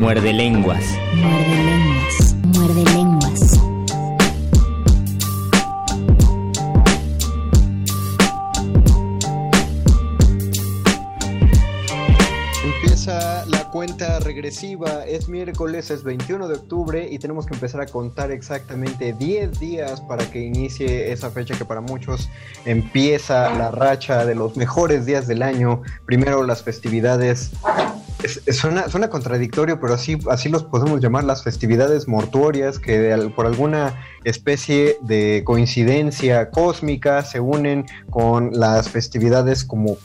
Muerde lenguas. Muerde lenguas. Muerde lenguas. Empieza la cuenta regresiva, es miércoles, es 21 de octubre y tenemos que empezar a contar exactamente 10 días para que inicie esa fecha que para muchos empieza la racha de los mejores días del año. Primero las festividades, es- suena, suena contradictorio, pero así, así los podemos llamar las festividades mortuorias que por alguna especie de coincidencia cósmica se unen con las festividades como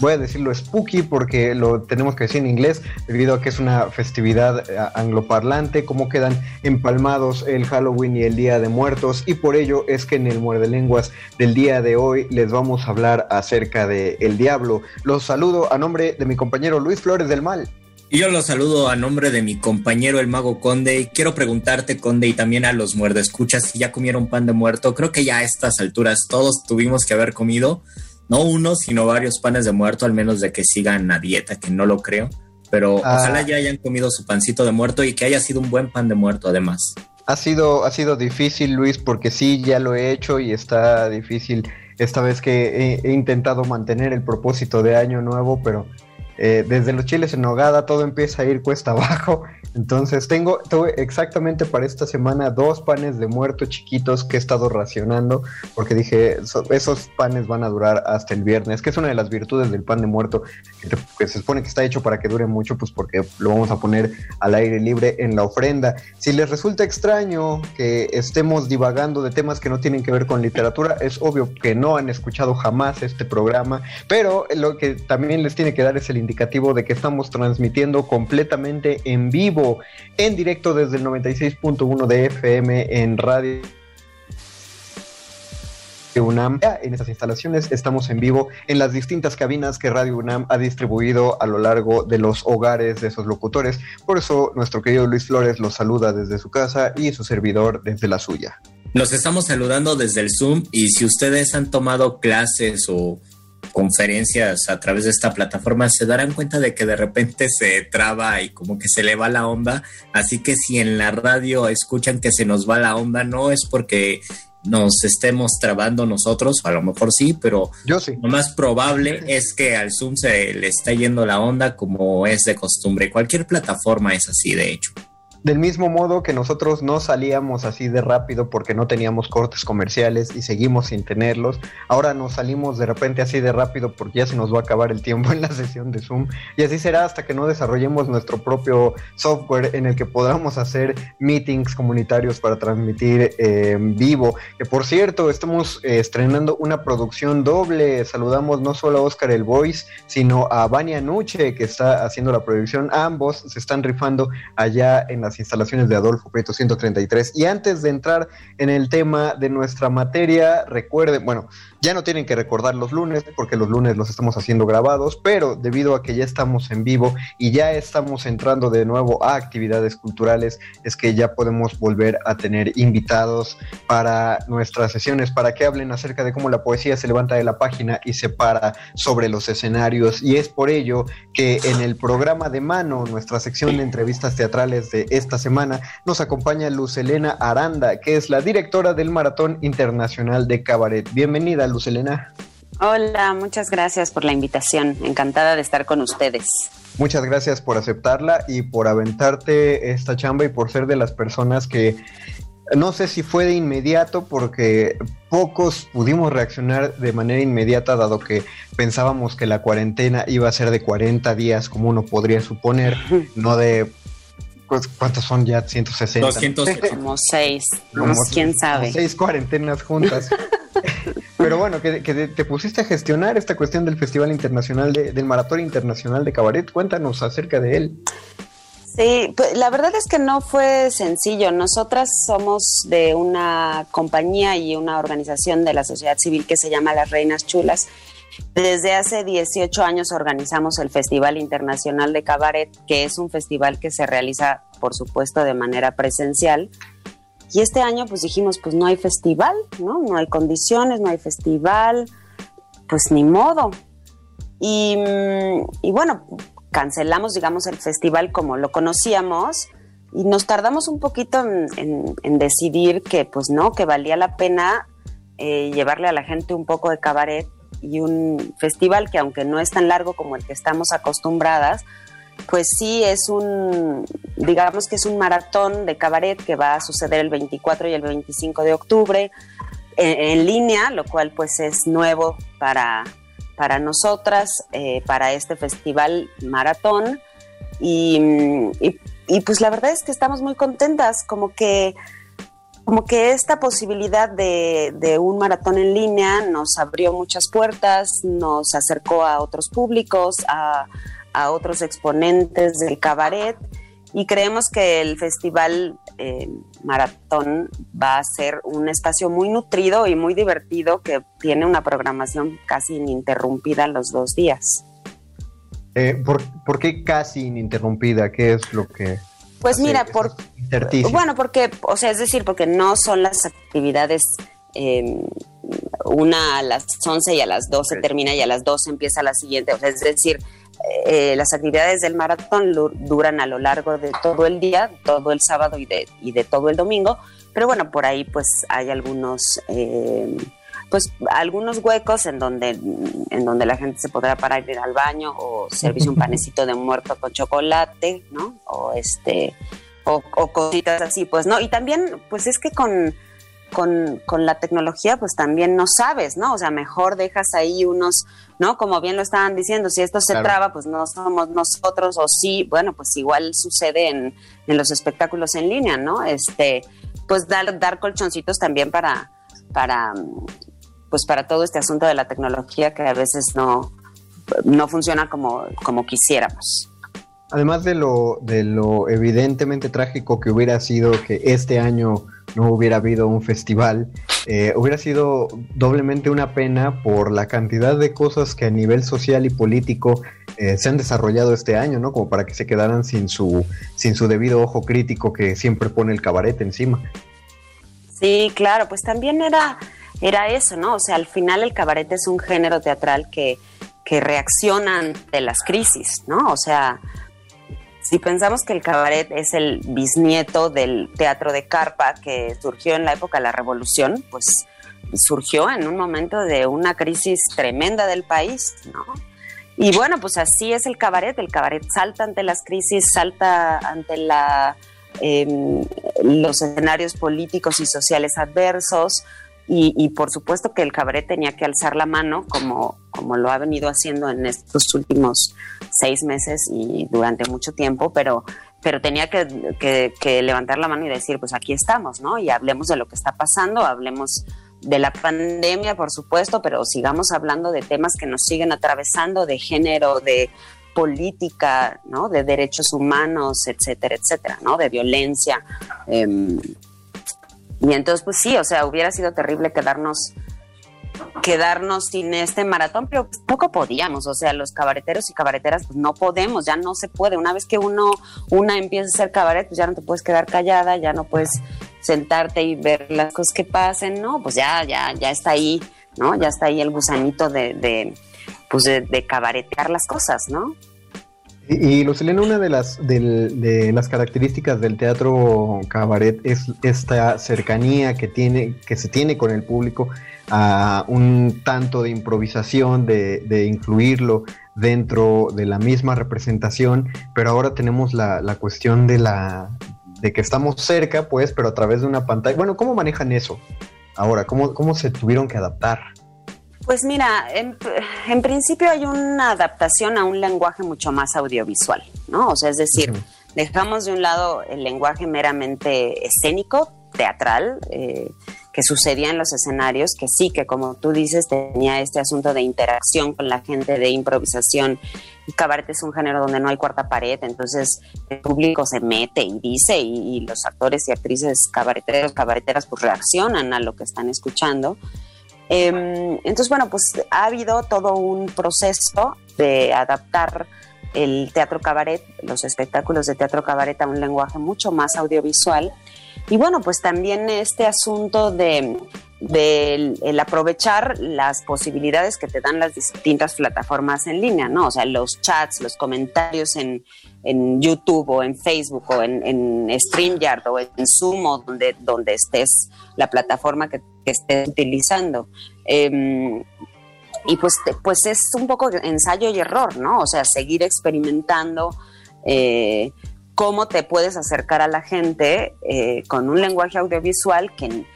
voy a decirlo spooky porque lo tenemos que decir en inglés debido a que es una festividad eh, angloparlante, cómo quedan empalmados el Halloween y el Día de Muertos y por ello es que en el Muerde Lenguas del día de hoy les vamos a hablar acerca de el diablo. Los saludo a nombre de mi compañero Luis Flores del Mal. Y yo los saludo a nombre de mi compañero el mago Conde y quiero preguntarte Conde y también a los muerdescuchas si ya comieron pan de muerto. Creo que ya a estas alturas todos tuvimos que haber comido, no uno, sino varios panes de muerto, al menos de que sigan a dieta, que no lo creo. Pero Ah. ojalá ya hayan comido su pancito de muerto y que haya sido un buen pan de muerto además. Ha sido, ha sido difícil, Luis, porque sí, ya lo he hecho y está difícil esta vez que he, he intentado mantener el propósito de año nuevo, pero eh, desde los chiles en nogada todo empieza a ir cuesta abajo. Entonces tengo, tuve exactamente para esta semana dos panes de muerto chiquitos que he estado racionando, porque dije, "So- esos panes van a durar hasta el viernes, que es una de las virtudes del pan de muerto, que, que se supone que está hecho para que dure mucho, pues porque lo vamos a poner al aire libre en la ofrenda. Si les resulta extraño que estemos divagando de temas que no tienen que ver con literatura, es obvio que no han escuchado jamás este programa, pero lo que también les tiene que dar es el indicativo de que estamos transmitiendo completamente en vivo, en directo desde el 96.1 de FM en radio. UNAM. En estas instalaciones estamos en vivo en las distintas cabinas que Radio UNAM ha distribuido a lo largo de los hogares de esos locutores. Por eso nuestro querido Luis Flores los saluda desde su casa y su servidor desde la suya. Los estamos saludando desde el Zoom y si ustedes han tomado clases o conferencias a través de esta plataforma se darán cuenta de que de repente se traba y como que se le va la onda. Así que si en la radio escuchan que se nos va la onda, no es porque nos estemos trabando nosotros, a lo mejor sí, pero Yo sí. lo más probable es que al Zoom se le está yendo la onda como es de costumbre. Cualquier plataforma es así, de hecho. Del mismo modo que nosotros no salíamos así de rápido porque no teníamos cortes comerciales y seguimos sin tenerlos, ahora nos salimos de repente así de rápido porque ya se nos va a acabar el tiempo en la sesión de Zoom y así será hasta que no desarrollemos nuestro propio software en el que podamos hacer meetings comunitarios para transmitir eh, en vivo. Que por cierto, estamos eh, estrenando una producción doble. Saludamos no solo a Oscar el Voice, sino a Vania Nuche que está haciendo la producción. Ambos se están rifando allá en la las instalaciones de Adolfo Prieto 133. Y antes de entrar en el tema de nuestra materia, recuerden, bueno, ya no tienen que recordar los lunes porque los lunes los estamos haciendo grabados, pero debido a que ya estamos en vivo y ya estamos entrando de nuevo a actividades culturales, es que ya podemos volver a tener invitados para nuestras sesiones, para que hablen acerca de cómo la poesía se levanta de la página y se para sobre los escenarios. Y es por ello que en el programa de mano, nuestra sección de entrevistas teatrales de esta semana, nos acompaña Luz Elena Aranda, que es la directora del Maratón Internacional de Cabaret. Bienvenida, Luz Elena. Hola, muchas gracias por la invitación. Encantada de estar con ustedes. Muchas gracias por aceptarla y por aventarte esta chamba y por ser de las personas que no sé si fue de inmediato porque pocos pudimos reaccionar de manera inmediata dado que pensábamos que la cuarentena iba a ser de 40 días como uno podría suponer, no de pues, ¿cuántos son ya? 160. 200. Como seis, quién sabe. seis cuarentenas juntas. Pero bueno, que, te pusiste a gestionar esta cuestión del Festival Internacional del Maratón Internacional de Cabaret. Cuéntanos acerca de él. Sí, pues la verdad es que no fue sencillo. Nosotras somos de una compañía y una organización de la sociedad civil que se llama Las Reinas Chulas. Desde hace 18 años organizamos el Festival Internacional de Cabaret, que es un festival que se realiza, por supuesto, de manera presencial y este año pues dijimos, pues no hay festival, ¿no? No hay condiciones, no hay festival, pues ni modo. Y, bueno, cancelamos, digamos, el festival como lo conocíamos y nos tardamos un poquito en, decidir que pues no, que valía la pena eh, llevarle a la gente un poco de cabaret y un festival que aunque no es tan largo como el que estamos acostumbradas, pues sí es un, digamos que es un maratón de cabaret que va a suceder el 24 y el 25 de octubre en, línea, lo cual pues es nuevo para, para nosotras, eh, para este festival maratón. Y, pues la verdad es que estamos muy contentas, como que, como que esta posibilidad de, un maratón en línea nos abrió muchas puertas, nos acercó a otros públicos, a a otros exponentes del cabaret y creemos que el Festival eh, Maratón va a ser un espacio muy nutrido y muy divertido que tiene una programación casi ininterrumpida los dos días. Eh, ¿por, qué casi ininterrumpida? ¿Qué es lo que... Pues mira, por, bueno, porque, o sea, es decir, porque no son las actividades em, una a las 11 y a las 12 termina y a las 12 empieza la siguiente. O sea, es decir, eh, las actividades del maratón duran a lo largo de todo el día, todo el sábado y de, y de todo el domingo, pero bueno, por ahí pues hay algunos... Eh, pues algunos huecos en donde en donde la gente se podrá parar ir al baño o servirse un panecito de muerto con chocolate, ¿no? O este o, o, cositas así, pues no. Y también, pues es que con con, con, la tecnología, pues también no sabes, ¿no? O sea, mejor dejas ahí unos, ¿no? Como bien lo estaban diciendo, si esto se traba, pues no somos nosotros, o sí, bueno, pues igual sucede en, en los espectáculos en línea, ¿no? Este, pues dar, dar colchoncitos también para, para, pues para todo este asunto de la tecnología que a veces no, no funciona como, como quisiéramos. Además de lo, de lo evidentemente trágico que hubiera sido que este año no hubiera habido un festival, eh, hubiera sido doblemente una pena por la cantidad de cosas que a nivel social y político eh, se han desarrollado este año, ¿no? Como para que se quedaran sin su, sin su debido ojo crítico que siempre pone el cabaret encima. Sí, claro, pues también era, era eso, ¿no? O sea, al final el cabaret es un género teatral que, que reacciona ante las crisis, ¿no? O sea, si pensamos que el cabaret es el bisnieto del teatro de carpa que surgió en la época de la revolución, pues surgió en un momento de una crisis tremenda del país, ¿no? Y bueno, pues así es el cabaret, el cabaret salta ante las crisis, salta ante la, em, los escenarios políticos y sociales adversos, y, por supuesto que el cabaret tenía que alzar la mano, como, como lo ha venido haciendo en estos últimos seis meses y durante mucho tiempo, pero, pero tenía que, que, levantar la mano y decir, pues aquí estamos, ¿no? Y hablemos de lo que está pasando, hablemos de la pandemia, por supuesto, pero sigamos hablando de temas que nos siguen atravesando, de género, de, política, ¿no? De derechos humanos, etcétera, etcétera, ¿no? De violencia. Em, y entonces, pues sí, o sea, hubiera sido terrible quedarnos quedarnos sin este maratón, pero poco podíamos, o sea, los cabareteros y cabareteras pues no podemos, ya no se puede. Una vez que uno una empieza a hacer cabaret, pues ya no te puedes quedar callada, ya no puedes sentarte y ver las cosas que pasen, no, pues ya ya ya está ahí, ¿no? Ya está ahí el gusanito de, de pues de, cabaretear las cosas, ¿no? Y, y Lucilena, una de las, de, las características del teatro cabaret es esta cercanía que tiene, que se tiene con el público a un tanto de improvisación, de, incluirlo dentro de la misma representación, pero ahora tenemos la, cuestión de la de que estamos cerca, pues, pero a través de una pantalla. Bueno, ¿cómo manejan eso ahora? ¿Cómo, cómo se tuvieron que adaptar? Pues mira, en, principio hay una adaptación a un lenguaje mucho más audiovisual, ¿no? O sea, es decir, dejamos de un lado el lenguaje meramente escénico, teatral, eh, que sucedía en los escenarios, que sí, que como tú dices, tenía este asunto de interacción con la gente, de improvisación. Y cabaret es un género donde no hay cuarta pared, entonces el público se mete y dice, y, los actores y actrices cabareteros, cabareteras, pues reaccionan a lo que están escuchando. Em, entonces, bueno, pues ha habido todo un proceso de adaptar el teatro cabaret, los espectáculos de teatro cabaret a un lenguaje mucho más audiovisual y bueno, pues también este asunto de, el, aprovechar las posibilidades que te dan las distintas plataformas en línea, ¿no? O sea, los chats, los comentarios en, YouTube o en Facebook o en, en StreamYard o en Zoom donde, donde estés, la plataforma que, estés utilizando. Em, y pues, pues es un poco ensayo y error, ¿no? O sea, seguir experimentando. Eh, cómo te puedes acercar a la gente eh, con un lenguaje audiovisual que,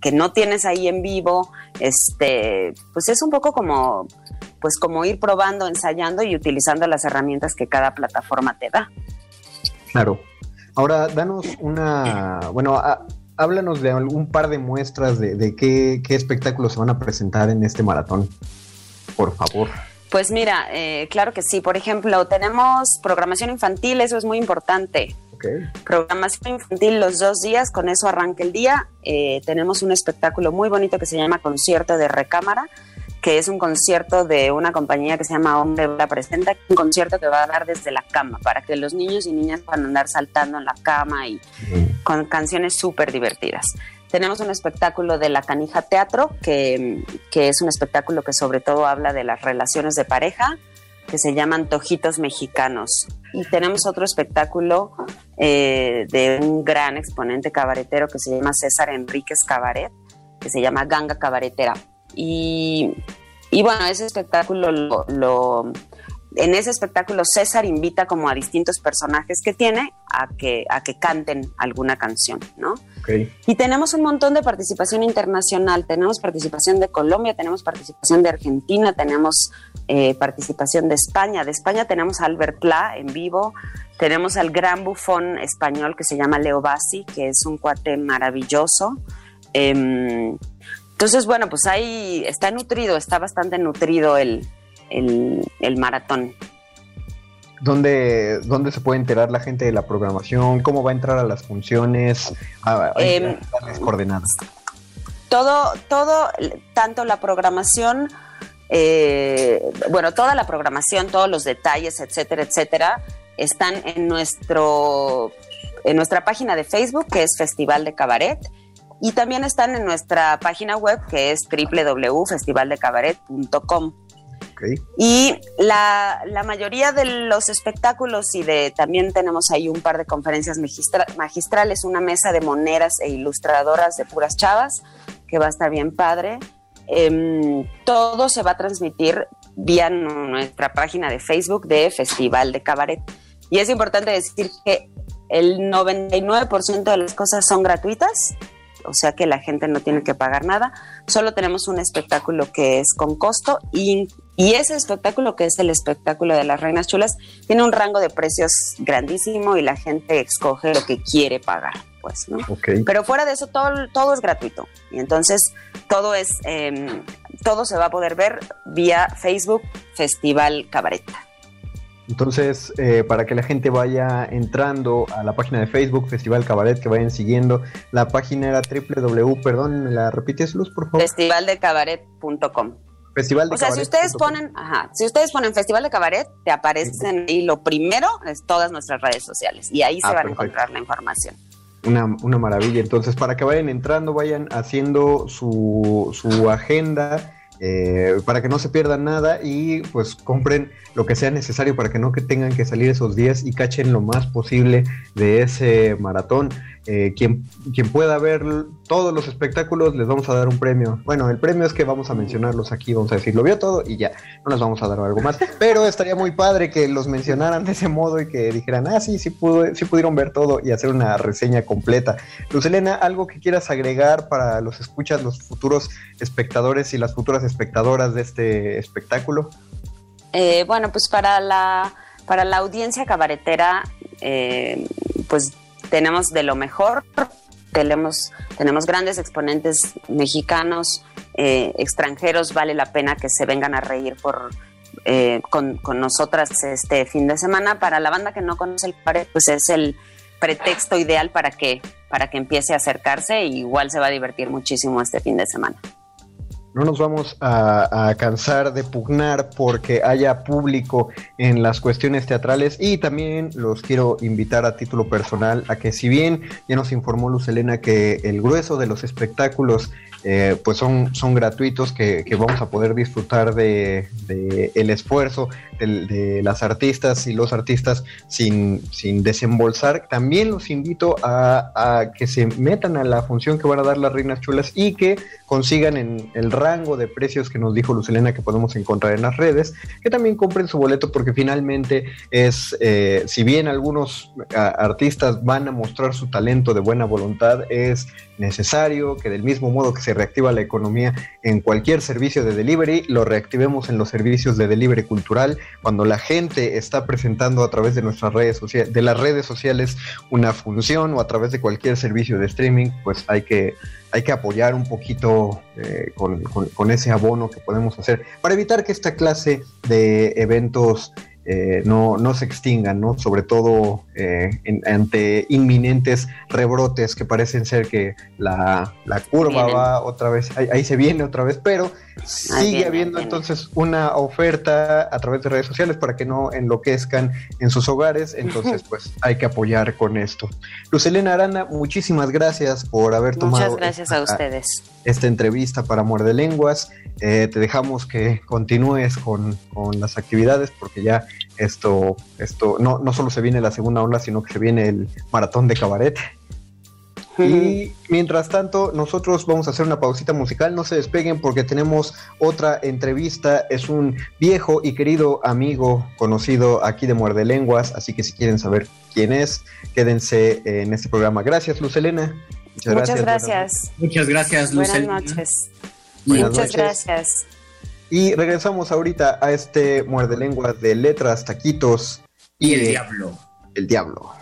que no tienes ahí en vivo, este, pues es un poco como, pues como ir probando, ensayando y utilizando las herramientas que cada plataforma te da. Claro. Ahora, danos una, bueno, háblanos de un par de muestras de, qué, qué espectáculos se van a presentar en este maratón, por favor. Pues mira, eh, claro que sí. Por ejemplo, tenemos programación infantil, eso es muy importante. Programación infantil los dos días, con eso arranca el día. Eh, tenemos un espectáculo muy bonito que se llama Concierto de Recámara, que es un concierto de una compañía que se llama Hombre la Presenta, un concierto que va a dar desde la cama, para que los niños y niñas puedan andar saltando en la cama y con canciones súper divertidas. Tenemos un espectáculo de La Canija Teatro, que, es un espectáculo que sobre todo habla de las relaciones de pareja, que se llama Antojitos Mexicanos. Y tenemos otro espectáculo eh, de un gran exponente cabaretero que se llama César Enríquez Cabaret, que se llama Ganga Cabaretera. Y, bueno, ese espectáculo lo en ese espectáculo César invita como a distintos personajes que tiene a que, a que canten alguna canción, ¿no? Y tenemos un montón de participación internacional, tenemos participación de Colombia, tenemos participación de Argentina, tenemos eh, participación de España, de España tenemos a Albert Pla en vivo, tenemos al gran bufón español que se llama Leo Bassi, que es un cuate maravilloso. Em, entonces, bueno, pues ahí está nutrido, está bastante nutrido el, el, maratón. ¿Dónde, ¿Dónde se puede enterar la gente de la programación? ¿Cómo va a entrar a las funciones? A, em, coordenadas. Todo, todo, tanto la programación, eh, bueno, toda la programación, todos los detalles, etcétera, etcétera, están en nuestro en nuestra página de Facebook, que es Festival de Cabaret, y también están en nuestra página web, que es www.festivaldecabaret.com. Y la, mayoría de los espectáculos y de también tenemos ahí un par de conferencias magistrales, una mesa de moneras e ilustradoras de puras chavas, que va a estar bien padre. Em, todo se va a transmitir vía nuestra página de Facebook de Festival de Cabaret. Y es importante decir que el 99% de las cosas son gratuitas o sea que la gente no tiene que pagar nada. Solo tenemos un espectáculo que es con costo y, ese espectáculo, que es el espectáculo de las Reinas Chulas, tiene un rango de precios grandísimo y la gente escoge lo que quiere pagar. Pues, ¿no? Pero fuera de eso, todo, todo es gratuito. Y entonces todo es, em, todo se va a poder ver vía Facebook Festival Cabareta. Entonces, eh, para que la gente vaya entrando a la página de Facebook, Festival Cabaret, que vayan siguiendo, la página era www, perdón, ¿me la repites, Luz, por favor? Festivaldecabaret.com. Festival de o sea, si ustedes ponen, ajá, si ustedes ponen Festival de Cabaret, te aparecen y lo primero es todas nuestras redes sociales y ahí se Ah, van perfecto. a encontrar la información. Una, una maravilla. Entonces, para que vayan entrando, vayan haciendo su, su agenda. eh, para que no se pierdan nada y pues compren lo que sea necesario para que no que tengan que salir esos días y cachen lo más posible de ese maratón. Eh, quien, pueda ver todos los espectáculos les vamos a dar un premio. Bueno, el premio es que vamos a mencionarlos aquí, vamos a decir, lo vio todo y ya, no les vamos a dar algo más. Pero estaría muy padre que los mencionaran de ese modo y que dijeran, ah, sí, sí, pude, sí pudieron ver todo y hacer una reseña completa. Luz Elena, ¿algo que quieras agregar para los escuchas, los futuros espectadores y las futuras espectadoras de este espectáculo? Eh, bueno, pues para la, para la audiencia cabaretera, eh, pues tenemos de lo mejor, tenemos, tenemos grandes exponentes mexicanos, eh, extranjeros, vale la pena que se vengan a reír por, eh, con, con nosotras este fin de semana. Para la banda que no conoce el cabaret, pues es el pretexto ideal para que, para que empiece a acercarse y igual se va a divertir muchísimo este fin de semana. No nos vamos a, cansar de pugnar porque haya público en las cuestiones teatrales y también los quiero invitar a título personal a que si bien ya nos informó Luz Elena que el grueso de los espectáculos eh, pues son, son gratuitos que, vamos a poder disfrutar de, el esfuerzo de, las artistas y los artistas sin, sin desembolsar. También los invito a, a, que se metan a la función que van a dar las Reinas Chulas y que consigan en el rango de precios que nos dijo Lucelena que podemos encontrar en las redes, que también compren su boleto porque finalmente es, eh, si bien algunos a, artistas van a mostrar su talento de buena voluntad, es necesario que del mismo modo que se reactiva la economía en cualquier servicio de delivery, lo reactivemos en los servicios de delivery cultural. Cuando la gente está presentando a través de nuestras redes sociales, de las redes sociales una función o a través de cualquier servicio de streaming, pues hay que, hay que apoyar un poquito eh, con, con, con ese abono que podemos hacer para evitar que esta clase de eventos eh, no, no, se extingan, ¿no? Sobre todo eh, en, ante inminentes rebrotes que parecen ser que la, la curva Vienen. va otra vez, ahí, ahí, se viene otra vez, pero sigue habiendo entonces una oferta a través de redes sociales para que no enloquezcan en sus hogares, entonces pues hay que apoyar con esto. Lucelena Arana, muchísimas gracias por haber tomado Muchas gracias esta, a ustedes. esta entrevista para Muerde Lenguas. Eh, te dejamos que continúes con, con, las actividades porque ya esto, esto no, no solo se viene la segunda ola, sino que se viene el maratón de cabaret. Y mientras tanto, nosotros vamos a hacer una pausita musical. No se despeguen porque tenemos otra entrevista. Es un viejo y querido amigo conocido aquí de Muerde Lenguas. Así que si quieren saber quién es, quédense en este programa. Gracias, Luz Elena. Muchas, Muchas gracias. gracias. Muchas gracias, Luz Buenas noches. Buenas Muchas noches. gracias. Y regresamos ahorita a este Muerde Lenguas de letras, taquitos y, y el diablo. El diablo.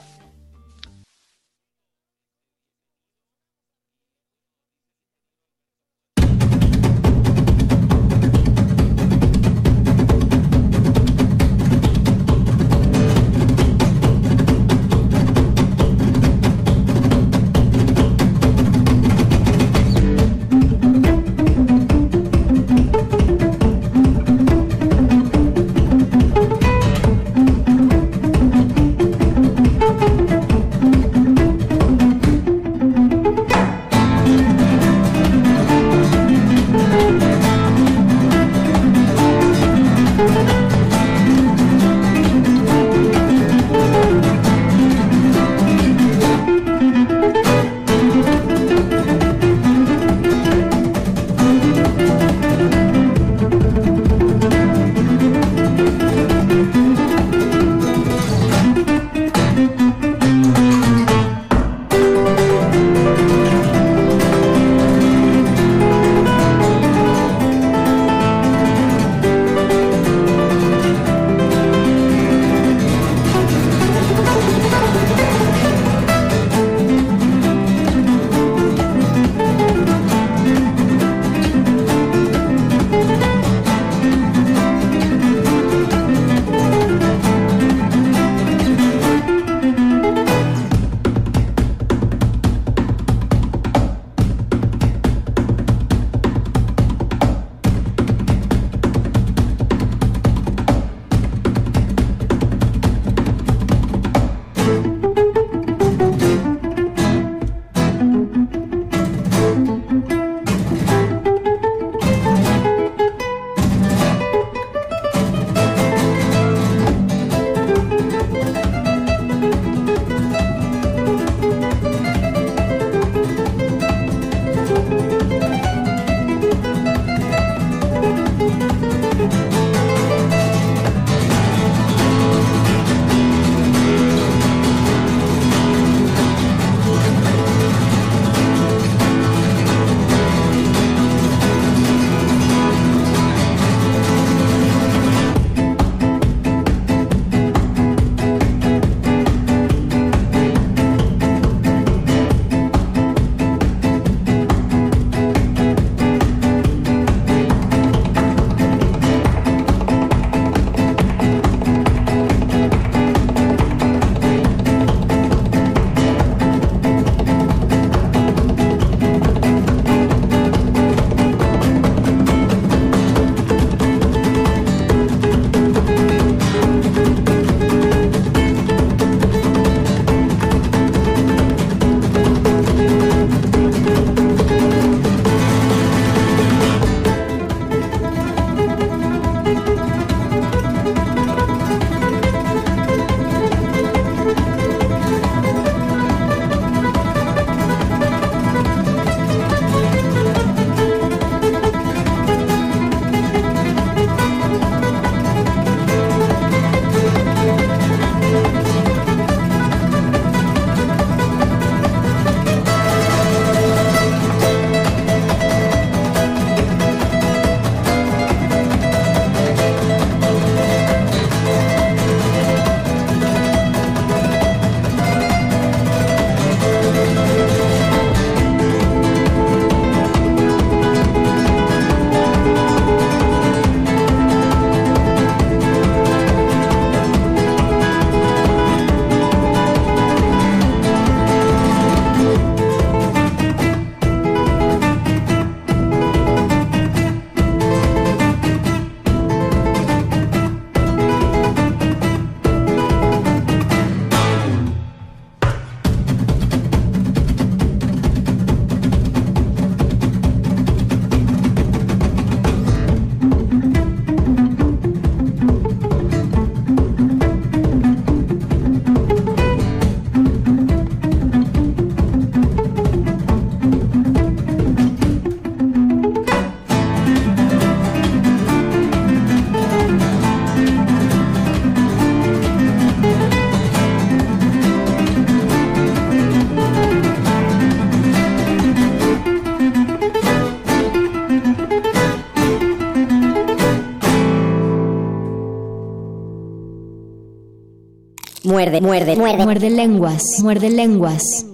Muerde, muerde, muerde. Muerde lenguas, muerde lenguas.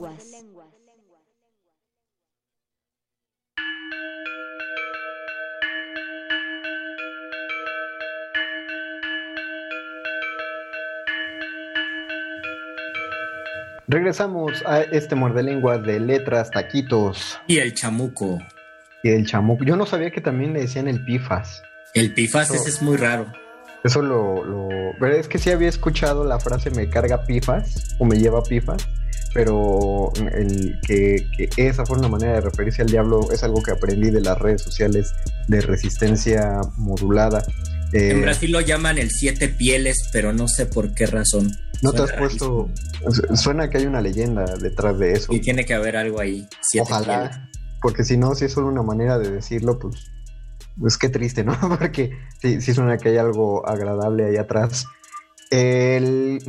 Regresamos a este muerde lenguas de letras, taquitos. Y el chamuco. Y el chamuco. Yo no sabía que también le decían el pifas. El pifas, ese es muy raro. Eso lo, lo... Pero es que sí había escuchado la frase me carga pifas o me lleva pifas, pero el que, que esa fue una manera de referirse al diablo es algo que aprendí de las redes sociales de resistencia modulada. Eh, En Brasil lo llaman el siete pieles, pero no sé por qué razón. ¿No te has puesto? Suena que hay una leyenda detrás de eso. Y tiene que haber algo ahí. Siete Ojalá, pieles. porque si no, si es solo una manera de decirlo, pues, pues qué triste, ¿no? Porque sí, sí suena que hay algo agradable ahí atrás. El,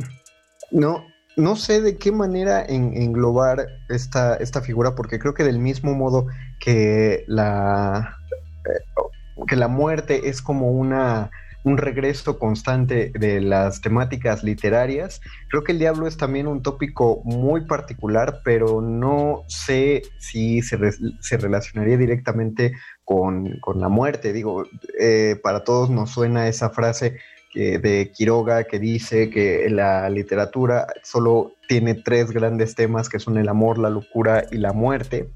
no, no sé de qué manera en- englobar esta, esta figura, porque creo que del mismo modo que la, eh, que la muerte es como una un regreso constante de las temáticas literarias. Creo que el diablo es también un tópico muy particular, pero no sé si se, se relacionaría directamente con, con la muerte. Digo, eh, para todos nos suena esa frase que- de Quiroga que dice que la literatura solo tiene tres grandes temas que son el amor, la locura y la muerte.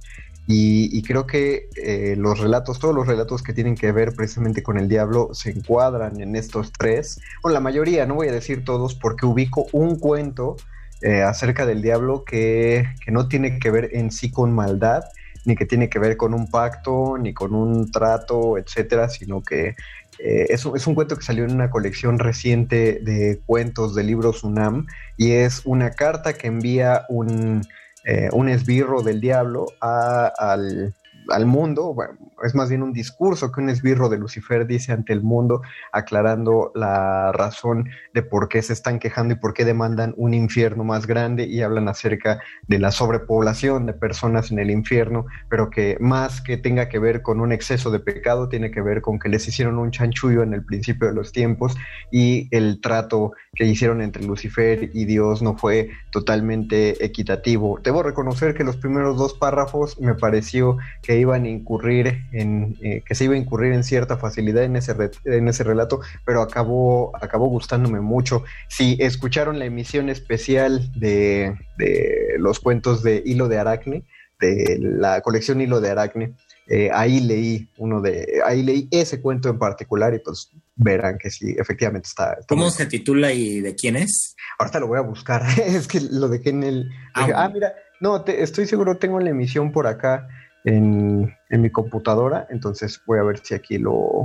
Y, creo que eh, los relatos, todos los relatos que tienen que ver precisamente con el diablo se encuadran en estos tres, o la mayoría, no voy a decir todos, porque ubico un cuento eh, acerca del diablo que, que no tiene que ver en sí con maldad, ni que tiene que ver con un pacto, ni con un trato, etcétera, sino que eh, es, un- es un cuento que salió en una colección reciente de cuentos de libros UNAM y es una carta que envía un, eh, un esbirro del diablo al, al mundo, es más bien un discurso que un esbirro de Lucifer dice ante el mundo, aclarando la razón de por qué se están quejando y por qué demandan un infierno más grande y hablan acerca de la sobrepoblación de personas en el infierno, pero que más que tenga que ver con un exceso de pecado, tiene que ver con que les hicieron un chanchullo en el principio de los tiempos y el trato que hicieron entre Lucifer y Dios no fue totalmente equitativo. Debo reconocer que los primeros dos párrafos me pareció que iban a incurrir en, eh, que se iba a incurrir en cierta facilidad en ese, re- en ese relato, pero acabó, acabó gustándome mucho. Si escucharon la emisión especial de, de los cuentos de Hilo de Aracne, de la colección Hilo de Aracne, eh, ahí leí uno de, ahí leí ese cuento en particular y pues verán que sí, efectivamente está. está ¿Cómo se titula y de quién es? Ahorita lo voy a buscar, es que lo dejé en el... Ah, ah, mira, no, te- estoy seguro, tengo la emisión por acá en, en mi computadora, entonces voy a ver si aquí lo,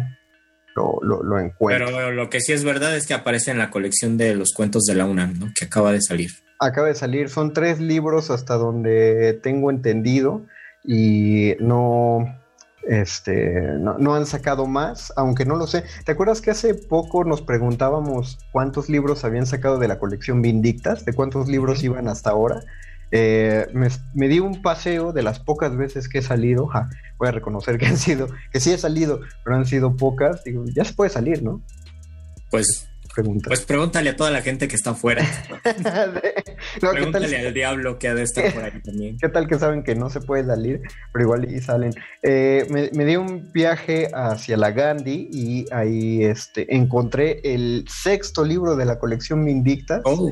lo, lo- lo encuentro. Pero lo que sí es verdad es que aparece en la colección de los cuentos de la UNAM, ¿no? Que acaba de salir. Acaba de salir, son tres libros hasta donde tengo entendido y no, este, no, no han sacado más, aunque no lo sé. ¿Te acuerdas que hace poco nos preguntábamos cuántos libros habían sacado de la colección Vindictas? ¿De cuántos libros iban hasta ahora? Eh, me, me di un paseo de las pocas veces que he salido. ja, voy a reconocer que han sido, que sí he salido, pero han sido pocas. Digo, ya se puede salir, ¿no? Pues, Pregunta. pues pregúntale a toda la gente que está afuera. No, ¿qué tal pregúntale al diablo que ha de estar por ahí también. ¿Qué tal que saben que no se puede salir, pero igual y salen? Eh, me, me di un viaje hacia la Gandhi y ahí este, encontré el sexto libro de la colección Vindictas. Oh,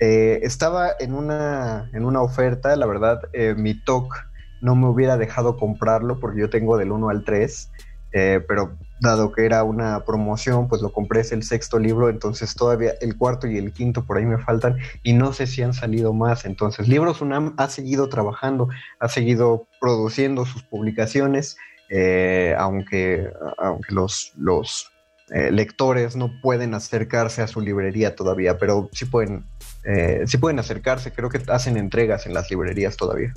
Eh, estaba en una, en una oferta, la verdad, eh, mi TOC no me hubiera dejado comprarlo porque yo tengo del 1 al 3, eh, pero dado que era una promoción, pues lo compré, es el sexto libro, entonces todavía el cuarto y el quinto por ahí me faltan y no sé si han salido más. Entonces, Libros UNAM ha seguido trabajando, ha seguido produciendo sus publicaciones, eh, aunque, aunque los, los eh, lectores no pueden acercarse a su librería todavía, pero sí pueden, eh, pueden acercarse, creo que hacen entregas en las librerías todavía.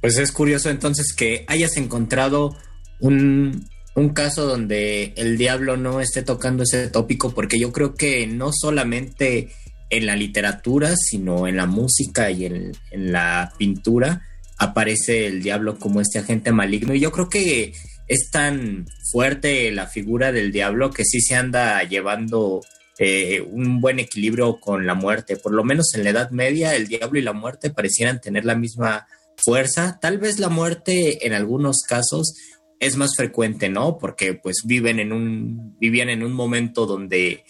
pues es curioso entonces que hayas encontrado un, un caso donde el diablo no esté tocando ese tópico, porque yo creo que no solamente en la literatura, sino en la música y en, en la pintura aparece el diablo como este agente maligno. Y yo creo que es tan fuerte la figura del diablo que sí se anda llevando eh, un buen equilibrio con la muerte. Por lo menos en la Edad Media, el diablo y la muerte parecieran tener la misma fuerza. Tal vez la muerte en algunos casos es más frecuente, ¿no? Porque pues viven en un, vivían en un momento donde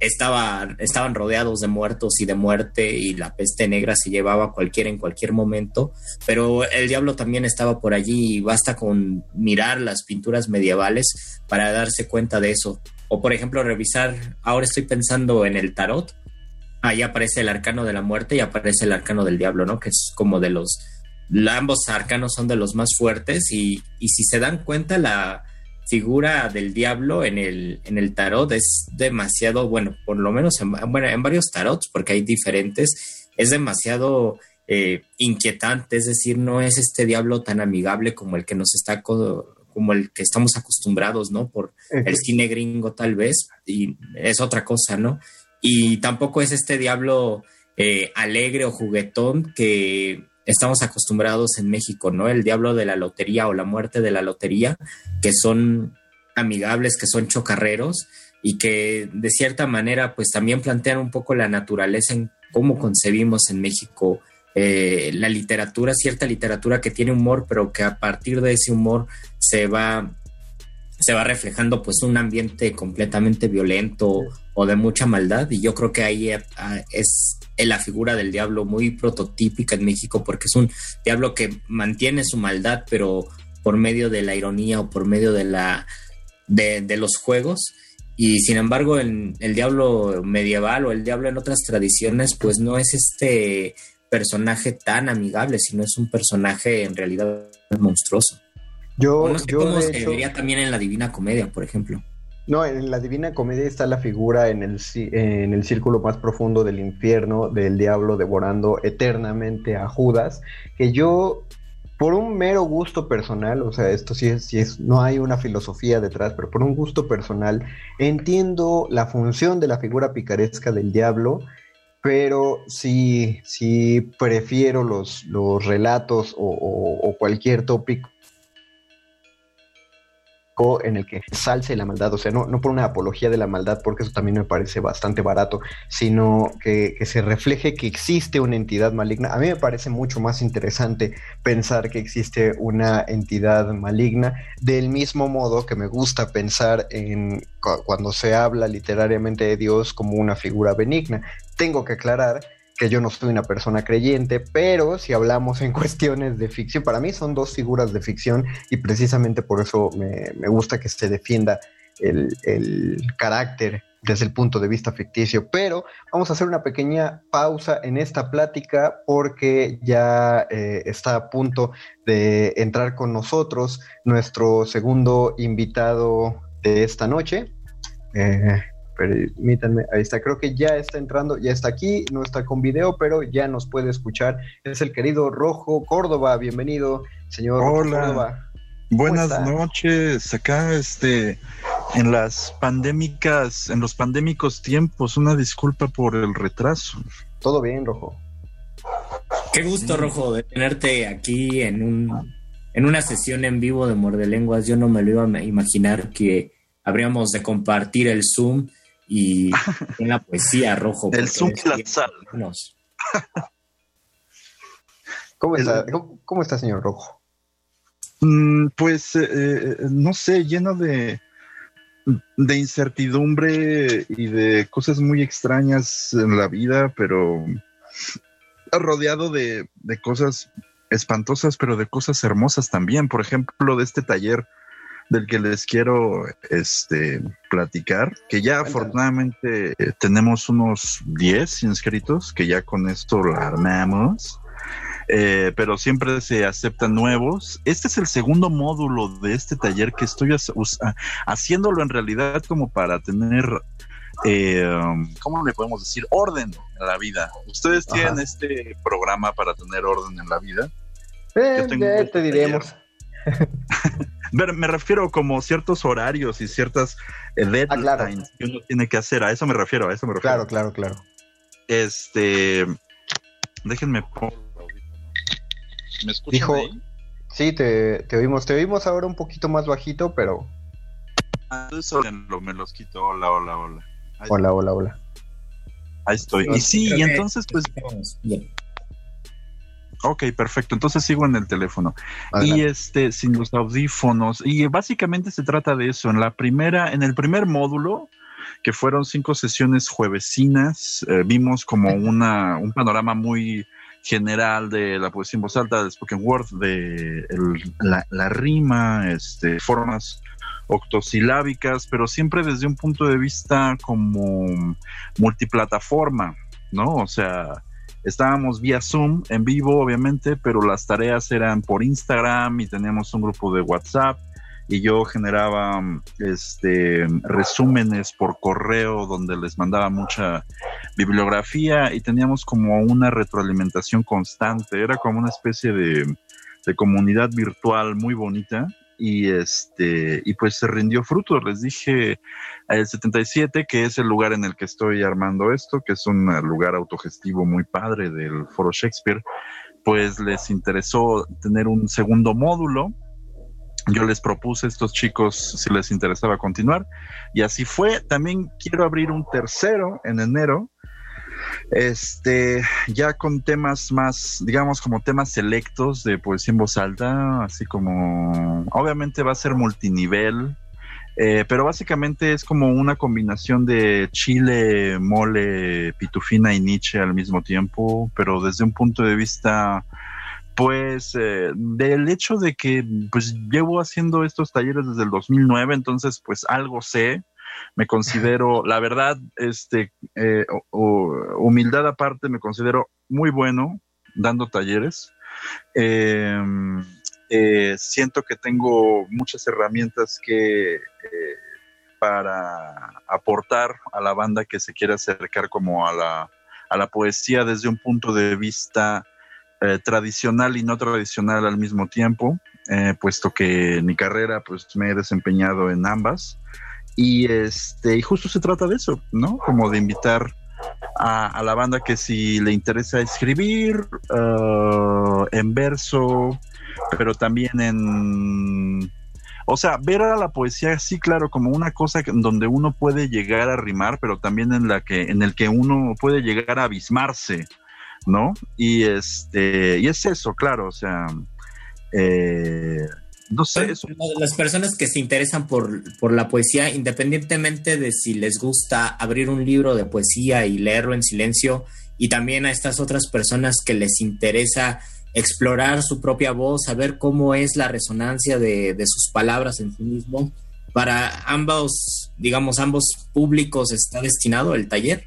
estaba, estaban rodeados de muertos y de muerte y la peste negra se llevaba a cualquiera en cualquier momento, pero el diablo también estaba por allí y basta con mirar las pinturas medievales para darse cuenta de eso. O por ejemplo revisar, ahora estoy pensando en el tarot, ahí aparece el arcano de la muerte y aparece el arcano del diablo, ¿no? Que es como de los, ambos arcanos son de los más fuertes y, y si se dan cuenta la figura del diablo en el, en el tarot es demasiado, bueno, por lo menos en, bueno, en varios tarots, porque hay diferentes, es demasiado eh, inquietante, es decir, no es este diablo tan amigable como el que nos está como el que estamos acostumbrados, ¿no? Por el cine gringo tal vez, y es otra cosa, ¿no? Y tampoco es este diablo eh, alegre o juguetón que estamos acostumbrados en México, ¿no? El diablo de la lotería o la muerte de la lotería, que son amigables, que son chocarreros y que de cierta manera pues también plantean un poco la naturaleza en cómo concebimos en México eh, la literatura, cierta literatura que tiene humor, pero que a partir de ese humor se va se va reflejando pues un ambiente completamente violento o de mucha maldad. Y yo creo que ahí eh, es la figura del diablo muy prototípica en México porque es un diablo que mantiene su maldad pero por medio de la ironía o por medio de la de, los juegos. Y sin embargo el, el diablo medieval o el diablo en otras tradiciones pues no es este personaje tan amigable sino es un personaje en realidad monstruoso yo, no sé cómo se vería también en la Divina Comedia, por ejemplo. No, en la Divina Comedia está la figura en el, en el círculo más profundo del infierno del diablo devorando eternamente a Judas, que yo, por un mero gusto personal, o sea, esto sí es, sí es, no hay una filosofía detrás, pero por un gusto personal, entiendo la función de la figura picaresca del diablo, pero sí, sí prefiero los, los relatos o, cualquier tópico en el que salce la maldad, o sea, no, no por una apología de la maldad, porque eso también me parece bastante barato, sino que, que, se refleje que existe una entidad maligna. A mí me parece mucho más interesante pensar que existe una entidad maligna, del mismo modo que me gusta pensar en cuando se habla literariamente de Dios como una figura benigna. Tengo que aclarar que yo no soy una persona creyente, pero si hablamos en cuestiones de ficción, para mí son dos figuras de ficción y precisamente por eso me, gusta que se defienda el, carácter desde el punto de vista ficticio. Pero vamos a hacer una pequeña pausa en esta plática porque ya eh, está a punto de entrar con nosotros nuestro segundo invitado de esta noche. Eh, permítanme, ahí está, creo que ya está entrando, ya está aquí, no está con video, pero ya nos puede escuchar. Es el querido Rojo Córdoba, bienvenido, señor Hola. Córdoba. Buenas noches, acá este en las pandémicas, en los pandémicos tiempos, una disculpa por el retraso. Todo bien, Rojo. Qué gusto, Rojo, de tenerte aquí en un en una sesión en vivo de Muerde Lenguas. Yo no me lo iba a imaginar que habríamos de compartir el Zoom y en la poesía rojo. El Zoom ¿Cómo está, ¿Cómo, está, señor Rojo? Mm, pues, eh, eh, no sé, lleno de, de incertidumbre y de cosas muy extrañas en la vida, pero rodeado de, de cosas espantosas, pero de cosas hermosas también. Por ejemplo, de este taller del que les quiero este, platicar, que ya afortunadamente eh, tenemos unos 10 inscritos, que ya con esto lo armamos. Eh, pero siempre se aceptan nuevos. Este es el segundo módulo de este taller que estoy haciéndolo en realidad como para tener, eh, ¿cómo le podemos decir? Orden en la vida. Ustedes tienen este programa para tener orden en la vida. Eh, te este diremos. me refiero como ciertos horarios y ciertas eh, ah, deadlines que uno tiene que hacer. A eso me refiero, a eso me refiero. Claro, claro, claro. Este, déjenme. ¿Me escuchan Dijo, Sí, te, te, oímos. Te oímos ahora un poquito más bajito, pero. Ah, eso me los quito. Hola, hola, hola. Hola, hola, hola. Ahí estoy. Y sí, y entonces pues... Bien. Ok, perfecto. Entonces sigo en el teléfono. Y este, sin los audífonos. Y básicamente se trata de eso. En la primera, en el primer módulo, que fueron cinco sesiones juevesinas, eh, vimos como una, un panorama muy general de la poesía en voz alta, del spoken word, de la, la, rima, este, formas octosilábicas, pero siempre desde un punto de vista como multiplataforma, ¿no? O sea, Estábamos vía Zoom en vivo, obviamente, pero las tareas eran por Instagram y teníamos un grupo de WhatsApp y yo generaba este resúmenes por correo donde les mandaba mucha bibliografía y teníamos como una retroalimentación constante, era como una especie de, de comunidad virtual muy bonita y este y pues se rindió fruto. Les dije el 77 que es el lugar en el que estoy armando esto, que es un lugar autogestivo muy padre del Foro Shakespeare, pues les interesó tener un segundo módulo. Yo les propuse a estos chicos si les interesaba continuar y así fue. También quiero abrir un tercero en enero este, ya con temas más, digamos, como temas selectos de poesía en voz alta, así como, obviamente va a ser multinivel, eh, pero básicamente es como una combinación de chile, mole, pitufina y Nietzsche al mismo tiempo, pero desde un punto de vista, pues, eh, del hecho de que, pues, llevo haciendo estos talleres desde el 2009, entonces, pues, algo sé, me considero, la verdad, este, eh, humildad aparte, me considero muy bueno dando talleres. Em, eh, siento que tengo muchas herramientas que eh, para aportar a la banda que se quiere acercar como a la, a la poesía desde un punto de vista tradicional y no tradicional al mismo tiempo, puesto que mi carrera pues me he desempeñado en ambas. Y este, y justo se trata de eso, ¿no? Como de invitar a, la banda que si le interesa escribir uh, en verso, pero también en o sea, ver a la poesía sí, claro, como una cosa donde uno puede llegar a rimar, pero también en la que, en el que uno puede llegar a abismarse, ¿no? Y este, y es eso, claro, o sea, eh, no sé. Las personas que se interesan por, por la poesía, independientemente de si les gusta abrir un libro de poesía y leerlo en silencio, y también a estas otras personas que les interesa explorar su propia voz, saber cómo es la resonancia de, de sus palabras en sí mismo. Para ambos, digamos, ambos públicos está destinado el taller.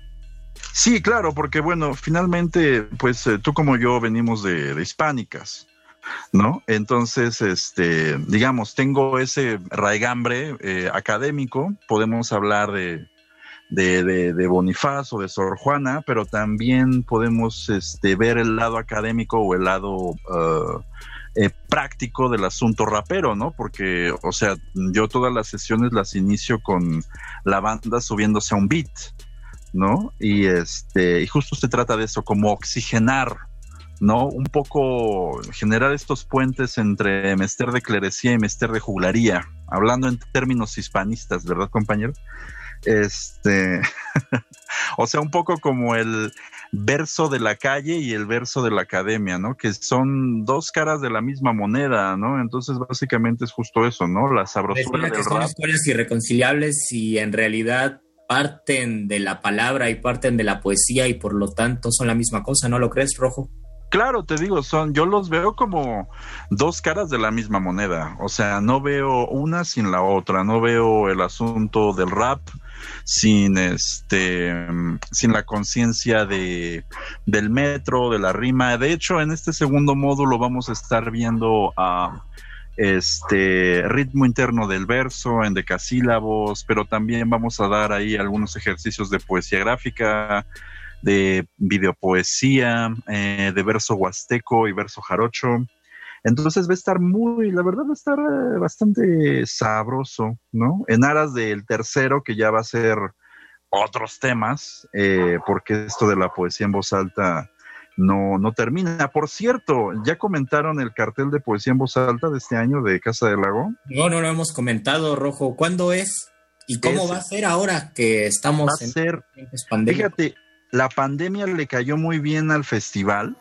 Sí, claro, porque bueno, finalmente, pues eh, tú como yo venimos de, de hispánicas. ¿No? Entonces, este, digamos, tengo ese raigambre eh, académico, podemos hablar de, de, de, Bonifaz o de Sor Juana, pero también podemos este, ver el lado académico o el lado uh, eh, práctico del asunto rapero, ¿no? Porque, o sea, yo todas las sesiones las inicio con la banda subiéndose a un beat, ¿no? Y este, y justo se trata de eso, como oxigenar ¿no? Un poco generar estos puentes entre mester de clerecía y mester de juglaría, hablando en términos hispanistas, ¿verdad, compañero? Este, o sea, un poco como el verso de la calle y el verso de la academia, ¿no? Que son dos caras de la misma moneda, ¿no? Entonces, básicamente es justo eso, ¿no? La sabrosura que son historias irreconciliables y en realidad parten de la palabra y parten de la poesía y por lo tanto son la misma cosa, ¿no lo crees, Rojo? Claro, te digo, son, yo los veo como dos caras de la misma moneda. O sea, no veo una sin la otra. No veo el asunto del rap sin este, sin la conciencia de del metro, de la rima. De hecho, en este segundo módulo vamos a estar viendo a este ritmo interno del verso en decasílabos, pero también vamos a dar ahí algunos ejercicios de poesía gráfica, de videopoesía, eh, de verso huasteco y verso jarocho. Entonces va a estar muy, la verdad va a estar eh, bastante sabroso, ¿no? En aras del tercero, que ya va a ser otros temas, eh, porque esto de la poesía en voz alta no, no termina. Por cierto, ¿ya comentaron el cartel de poesía en voz alta de este año de Casa del Lago? No, no lo hemos comentado, Rojo. ¿Cuándo es? ¿Y cómo va a ser ahora que estamos va a en ser, pandemia? Fíjate, la pandemia le cayó muy bien al festival,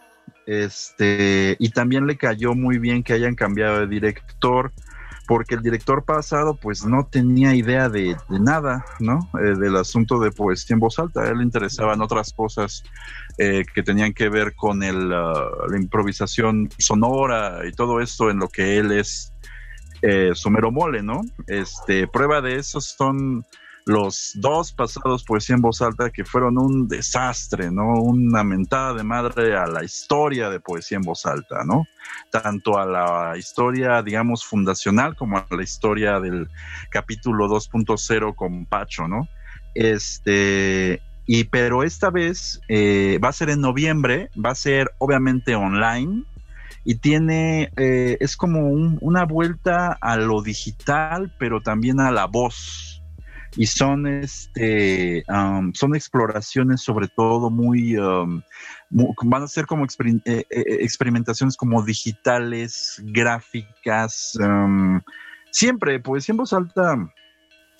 este, y también le cayó muy bien que hayan cambiado de director, porque el director pasado pues no tenía idea de, nada, ¿no? Eh, del asunto de poesía en voz alta, a él le interesaban otras cosas eh, que tenían que ver con el, uh, la improvisación sonora y todo esto en lo que él es eh, somero mole, ¿no? Este, prueba de eso son los dos pasados poesía en voz alta que fueron un desastre, ¿no? Una mentada de madre a la historia de poesía en voz alta, ¿no? Tanto a la historia, digamos, fundacional como a la historia del capítulo 2.0 con Pacho, ¿no? Este, y pero esta vez eh, va a ser en noviembre, va a ser obviamente online y tiene, eh, es como un, una vuelta a lo digital, pero también a la voz, y son este um, son exploraciones sobre todo muy, um, van a ser como exper- eh, eh, experimentaciones como digitales gráficas siempre poesía en voz alta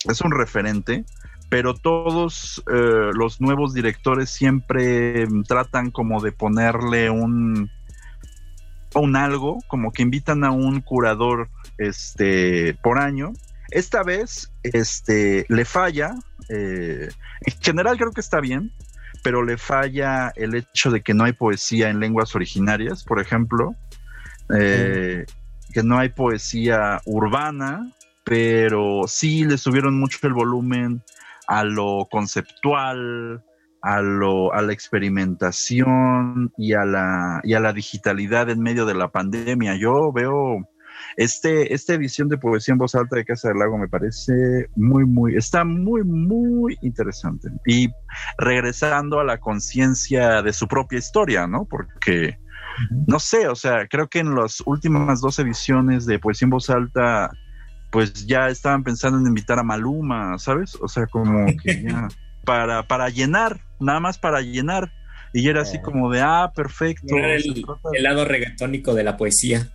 es un referente pero todos eh, los nuevos directores siempre mm, tratan como de ponerle un un algo como que invitan a un curador este por año esta vez este, le falla, eh, en general creo que está bien, pero le falla el hecho de que no hay poesía en lenguas originarias, por ejemplo, eh, que no hay poesía urbana, pero sí le subieron mucho el volumen a lo conceptual, a, lo, a la experimentación y a la, y a la digitalidad en medio de la pandemia. Yo veo este, esta edición de Poesía en Voz Alta de Casa del Lago me parece muy, muy, está muy, muy interesante. Y regresando a la conciencia de su propia historia, ¿no? Porque, no sé, o sea, creo que en las últimas dos ediciones de Poesía en Voz Alta, pues ya estaban pensando en invitar a Maluma, ¿sabes? O sea, como que ya, para, para llenar, nada más para llenar. Y era así como de, ah, perfecto. Era el, el lado reggaetónico de la poesía.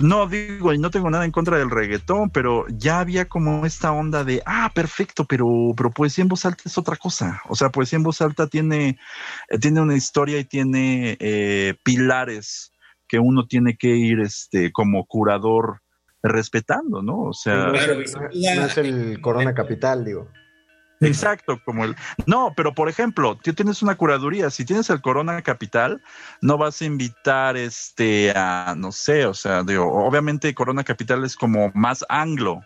No, digo, y no tengo nada en contra del reggaetón, pero ya había como esta onda de, ah, perfecto, pero, pero poesía en voz alta es otra cosa. O sea, poesía en voz alta tiene, eh, tiene una historia y tiene eh, pilares que uno tiene que ir este, como curador respetando, ¿no? O sea, Claro, no, no es el Corona Capital, digo. Exacto, como el... No, pero por ejemplo, tú tienes una curaduría, si tienes el Corona Capital, no vas a invitar este a, no sé, o sea, digo, obviamente Corona Capital es como más anglo,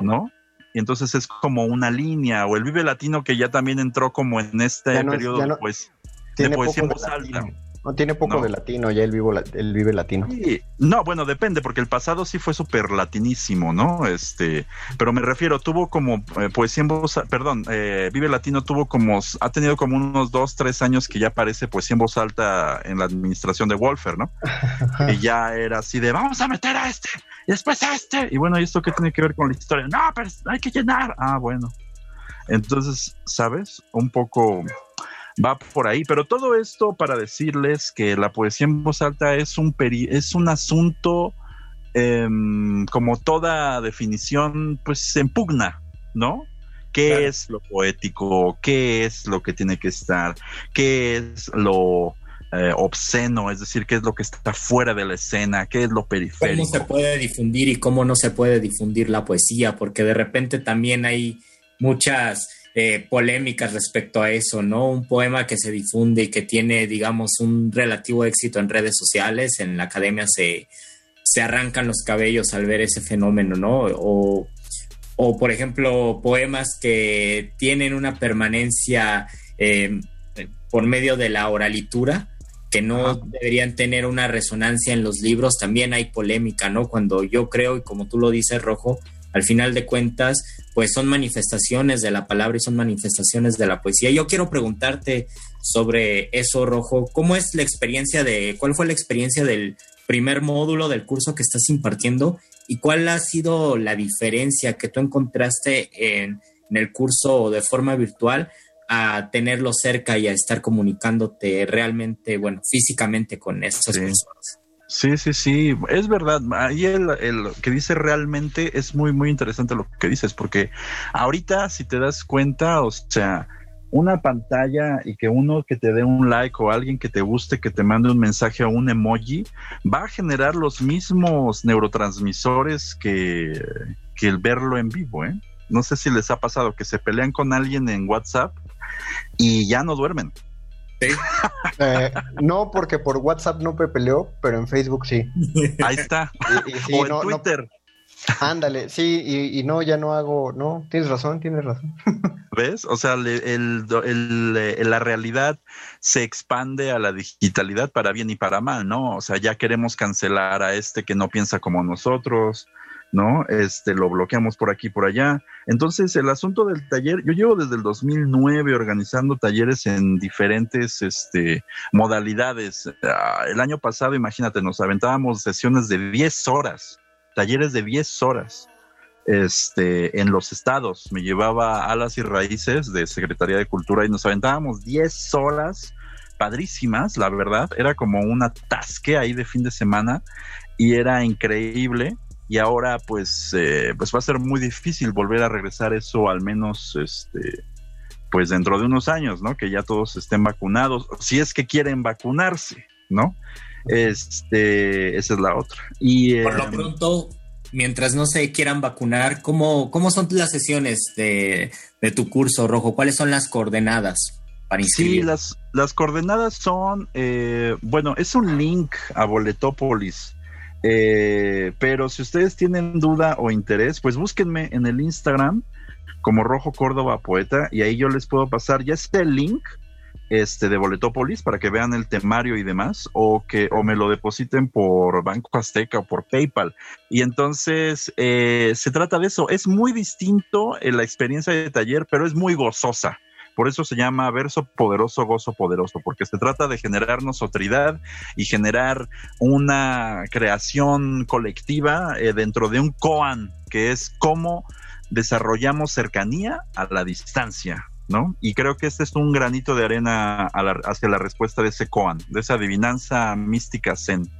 ¿no? Y entonces es como una línea, o el Vive Latino que ya también entró como en este no- periodo no- pues, de poesía en voz alta. latino. No, tiene poco No. de latino, ya el, vivo, el vive latino. Sí, no, bueno, depende, porque el pasado sí fue súper latinísimo, ¿no? Este, pero me refiero, tuvo como eh, poesía en voz, perdón, eh, Vive Latino tuvo como, ha tenido como unos dos, tres años que ya aparece poesía en voz alta en la administración de Wolfer, ¿no? y ya era así de, vamos a meter a este, y después a este, y bueno, ¿y esto qué tiene que ver con la historia? No, pero hay que llenar. Ah, bueno. Entonces, ¿sabes? Un poco va por ahí, pero todo esto para decirles que la poesía en voz alta es un peri es un asunto em, como toda definición, pues en pugna, ¿no? ¿Qué Claro. es lo poético? ¿Qué es lo que tiene que estar? ¿Qué es lo eh, obsceno? Es decir, ¿qué es lo que está fuera de la escena? ¿Qué es lo cómo periférico? se puede difundir y cómo no se puede difundir la poesía, porque de repente también hay muchas eh, polémicas respecto a eso, ¿no? Un poema que se difunde y que tiene, digamos, un relativo éxito en redes sociales, en la academia se, se arrancan los cabellos al ver ese fenómeno, ¿no? O, o por ejemplo, poemas que tienen una permanencia eh, por medio de la oralitura, que no Ajá. deberían tener una resonancia en los libros, también hay polémica, ¿no? Cuando yo creo, y como tú lo dices, Rojo, al final de cuentas, pues son manifestaciones de la palabra y son manifestaciones de la poesía. Yo quiero preguntarte sobre eso, Rojo, ¿cómo es la experiencia de, cuál fue la experiencia del primer módulo del curso que estás impartiendo y cuál ha sido la diferencia que tú encontraste en, en el curso de forma virtual a tenerlo cerca y a estar comunicándote realmente, bueno, físicamente con estas Sí. personas? Sí, sí, sí, es verdad. Ahí el, el, que dice realmente es muy, muy interesante lo que dices, porque ahorita si te das cuenta, o sea, una pantalla y que uno que te dé un like o alguien que te guste, que te mande un mensaje o un emoji, va a generar los mismos neurotransmisores que, que el verlo en vivo, ¿eh? No sé si les ha pasado que se pelean con alguien en WhatsApp y ya no duermen. Eh, no, porque por WhatsApp no peleó, pero en Facebook sí. Ahí está. o en Twitter. Ándale, sí, y, no, ya no hago, no, tienes razón, tienes razón. ¿Ves? O sea, el, la realidad se expande a la digitalidad para bien y para mal, ¿no? O sea, ya queremos cancelar a este que no piensa como nosotros, ¿no? Este, lo bloqueamos por aquí, por allá. Entonces, el asunto del taller, yo llevo desde el 2009 organizando talleres en diferentes este, modalidades. Ah, el año pasado, imagínate, nos aventábamos sesiones de 10 horas talleres de 10 horas este, en los estados. Me llevaba alas y raíces de Secretaría de Cultura y nos aventábamos 10 horas padrísimas, la verdad. Era como una tasque ahí de fin de semana y era increíble. Y ahora pues, eh, pues va a ser muy difícil volver a regresar eso al menos este, pues dentro de unos años, ¿no? Que ya todos estén vacunados, si es que quieren vacunarse, ¿no? Este, esa es la otra. Y, Por lo em, pronto, mientras no se quieran vacunar, ¿cómo, cómo son las sesiones de, tu curso rojo? ¿Cuáles son las coordenadas? Sí, las, las coordenadas son, eh, bueno, es un link a Boletópolis. Eh, pero si ustedes tienen duda o interés, pues búsquenme en el Instagram como Rojo Córdoba Poeta y ahí yo les puedo pasar ya este link este de Boletópolis para que vean el temario y demás o que o me lo depositen por Banco Azteca o por PayPal. Y entonces eh, se trata de eso. Es muy distinto en la experiencia de taller pero es muy gozosa por eso se llama verso poderoso, gozo poderoso, porque se trata de generar nosotridad y generar una creación colectiva eh, dentro de un koan, que es cómo desarrollamos cercanía a la distancia. ¿no? Y creo que este es un granito de arena hacia la respuesta de ese koan, de esa adivinanza mística zen.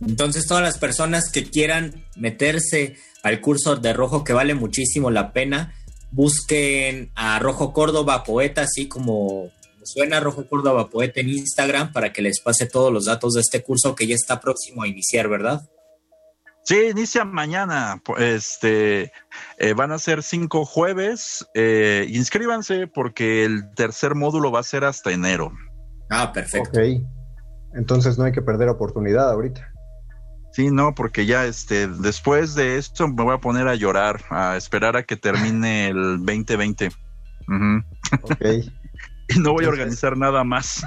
Entonces, todas las personas que quieran meterse al curso de Rojo, que vale muchísimo la pena, busquen a Rojo Córdoba Poeta, así como suena Rojo Córdoba Poeta en Instagram, para que les pase todos los datos de este curso que ya está próximo a iniciar, ¿verdad? Sí, inicia mañana. Este, eh, van a ser cinco jueves. Eh, inscríbanse porque el tercer módulo va a ser hasta enero. Ah, perfecto. Ok. Entonces no hay que perder oportunidad ahorita. Sí, no, porque ya este, después de esto me voy a poner a llorar, a esperar a que termine el 2020. Ok. y no voy a organizar nada más.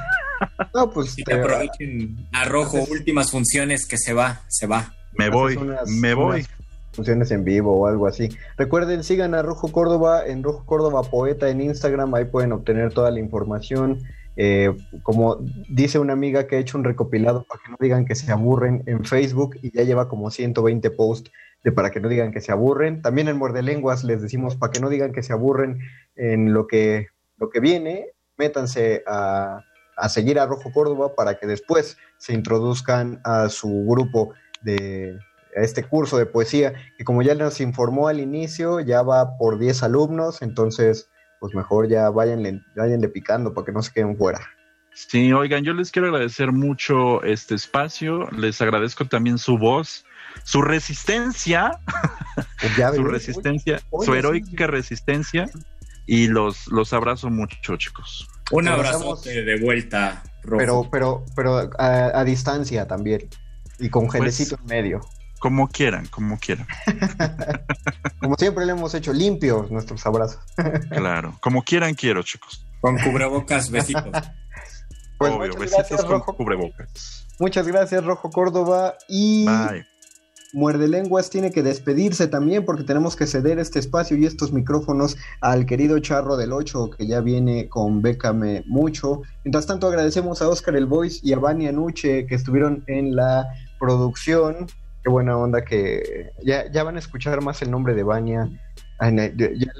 no, pues. te aprovechen a rojo, últimas funciones que se va, se va. Me voy, me voy. Funciones en vivo o algo así. Recuerden, sigan a Rojo Córdoba en Rojo Córdoba Poeta en Instagram, ahí pueden obtener toda la información. Eh, como dice una amiga que ha hecho un recopilado para que no digan que se aburren en Facebook y ya lleva como 120 posts de para que no digan que se aburren. También en Muerde Lenguas les decimos para que no digan que se aburren en lo que, lo que viene, métanse a, a seguir a Rojo Córdoba para que después se introduzcan a su grupo de este curso de poesía, que como ya nos informó al inicio, ya va por 10 alumnos, entonces pues mejor ya váyanle, váyanle picando para que no se queden fuera. Sí, oigan, yo les quiero agradecer mucho este espacio, les agradezco también su voz, su resistencia, pues su resistencia, su heroica resistencia y los, los abrazo mucho, chicos. Un abrazo de vuelta, Pero, pero, pero a distancia también. Y con pues, gelecito en medio. Como quieran, como quieran. como siempre le hemos hecho limpios nuestros abrazos. claro, como quieran quiero, chicos. Con cubrebocas, besitos. pues Obvio, besitos con cubrebocas. Muchas gracias, Rojo Córdoba. Y Muerde Lenguas tiene que despedirse también porque tenemos que ceder este espacio y estos micrófonos al querido Charro del 8 que ya viene con Bécame mucho. Mientras tanto agradecemos a Oscar El Voice y a Vania Nuche que estuvieron en la producción. Qué buena onda que ya, van a escuchar más el nombre de Vania.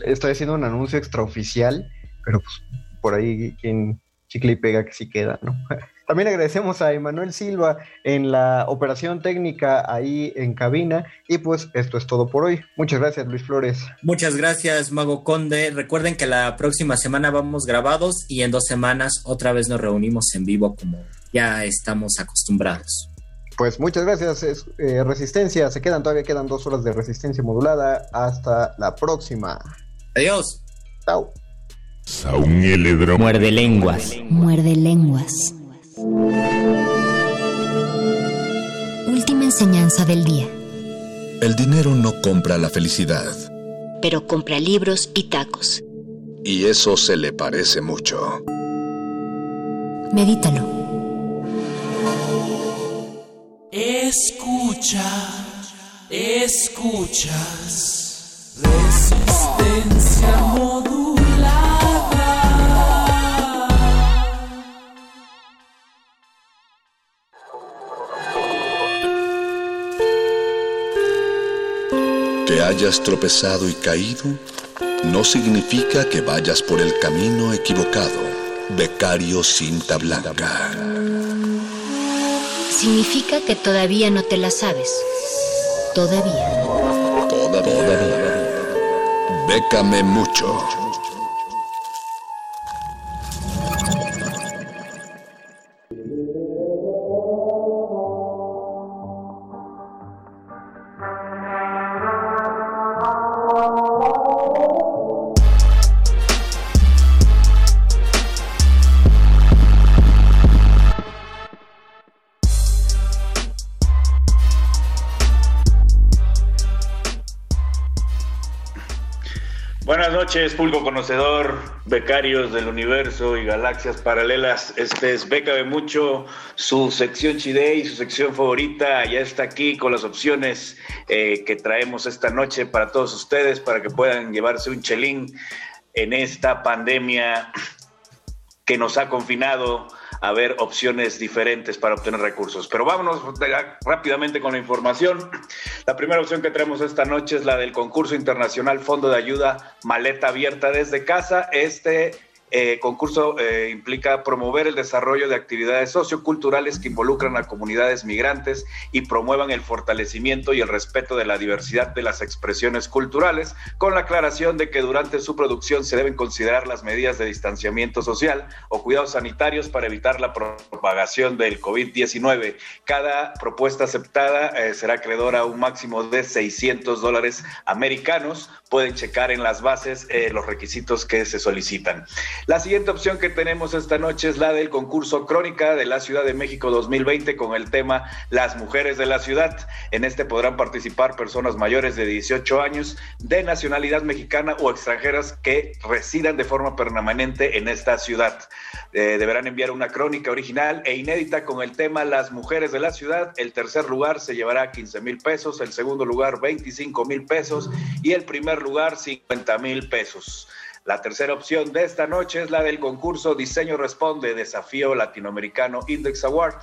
estoy haciendo un anuncio extraoficial, pero pues por ahí quien chicle y pega que sí queda, ¿no? También agradecemos a Emanuel Silva en la operación técnica ahí en cabina. Y pues esto es todo por hoy. Muchas gracias, Luis Flores. Muchas gracias, Mago Conde. Recuerden que la próxima semana vamos grabados y en dos semanas otra vez nos reunimos en vivo como ya estamos acostumbrados. Pues muchas gracias, eh, Resistencia. Se quedan, todavía quedan dos horas de resistencia modulada. Hasta la próxima. Adiós. Chao. Muerde lenguas. Muerde lenguas. Última enseñanza del día. El dinero no compra la felicidad. Pero compra libros y tacos. Y eso se le parece mucho. Medítalo. Escucha, escuchas. Resistencia hayas tropezado y caído no significa que vayas por el camino equivocado. Becario cinta blanca. Significa que todavía no te la sabes. Todavía. Todavía. Bécame mucho. Noches, público conocedor, becarios del universo y galaxias paralelas. Este es Beca de Mucho, su sección chide y su sección favorita. Ya está aquí con las opciones eh, que traemos esta noche para todos ustedes, para que puedan llevarse un chelín en esta pandemia que nos ha confinado a ver opciones diferentes para obtener recursos. Pero vámonos rápidamente con la información. La primera opción que tenemos esta noche es la del concurso internacional Fondo de Ayuda Maleta Abierta desde casa. Este eh, concurso eh, implica promover el desarrollo de actividades socioculturales que involucran a comunidades migrantes y promuevan el fortalecimiento y el respeto de la diversidad de las expresiones culturales, con la aclaración de que durante su producción se deben considerar las medidas de distanciamiento social o cuidados sanitarios para evitar la propagación del COVID-19. Cada propuesta aceptada eh, será acreedora a un máximo de 600 dólares americanos. Pueden checar en las bases los requisitos que se solicitan. La siguiente opción que tenemos esta noche es la del concurso Crónica de la Ciudad de México 2020 con el tema Las mujeres de la ciudad. En este podrán participar personas mayores de 18 años de nacionalidad mexicana o extranjeras que residan de forma permanente en esta ciudad. Eh, deberán enviar una crónica original e inédita con el tema Las mujeres de la ciudad. El tercer lugar se llevará 15 mil pesos, el segundo lugar 25 mil pesos y el primer lugar 50 mil pesos. La tercera opción de esta noche es la del concurso Diseño Responde, Desafío Latinoamericano Index Award.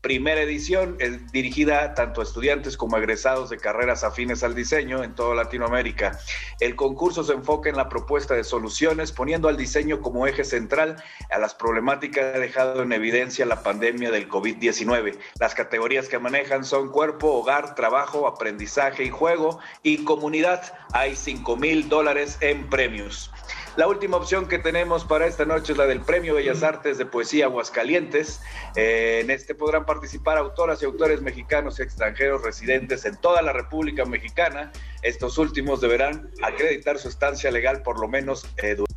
Primera edición es dirigida tanto a estudiantes como a egresados de carreras afines al diseño en toda Latinoamérica. El concurso se enfoca en la propuesta de soluciones, poniendo al diseño como eje central a las problemáticas que dejado en evidencia la pandemia del COVID-19. Las categorías que manejan son cuerpo, hogar, trabajo, aprendizaje y juego y comunidad. Hay 5 mil dólares en premios. La última opción que tenemos para esta noche es la del Premio Bellas Artes de Poesía Aguascalientes. Eh, en este podrán participar autoras y autores mexicanos y extranjeros residentes en toda la República Mexicana. Estos últimos deberán acreditar su estancia legal por lo menos eh, 96.1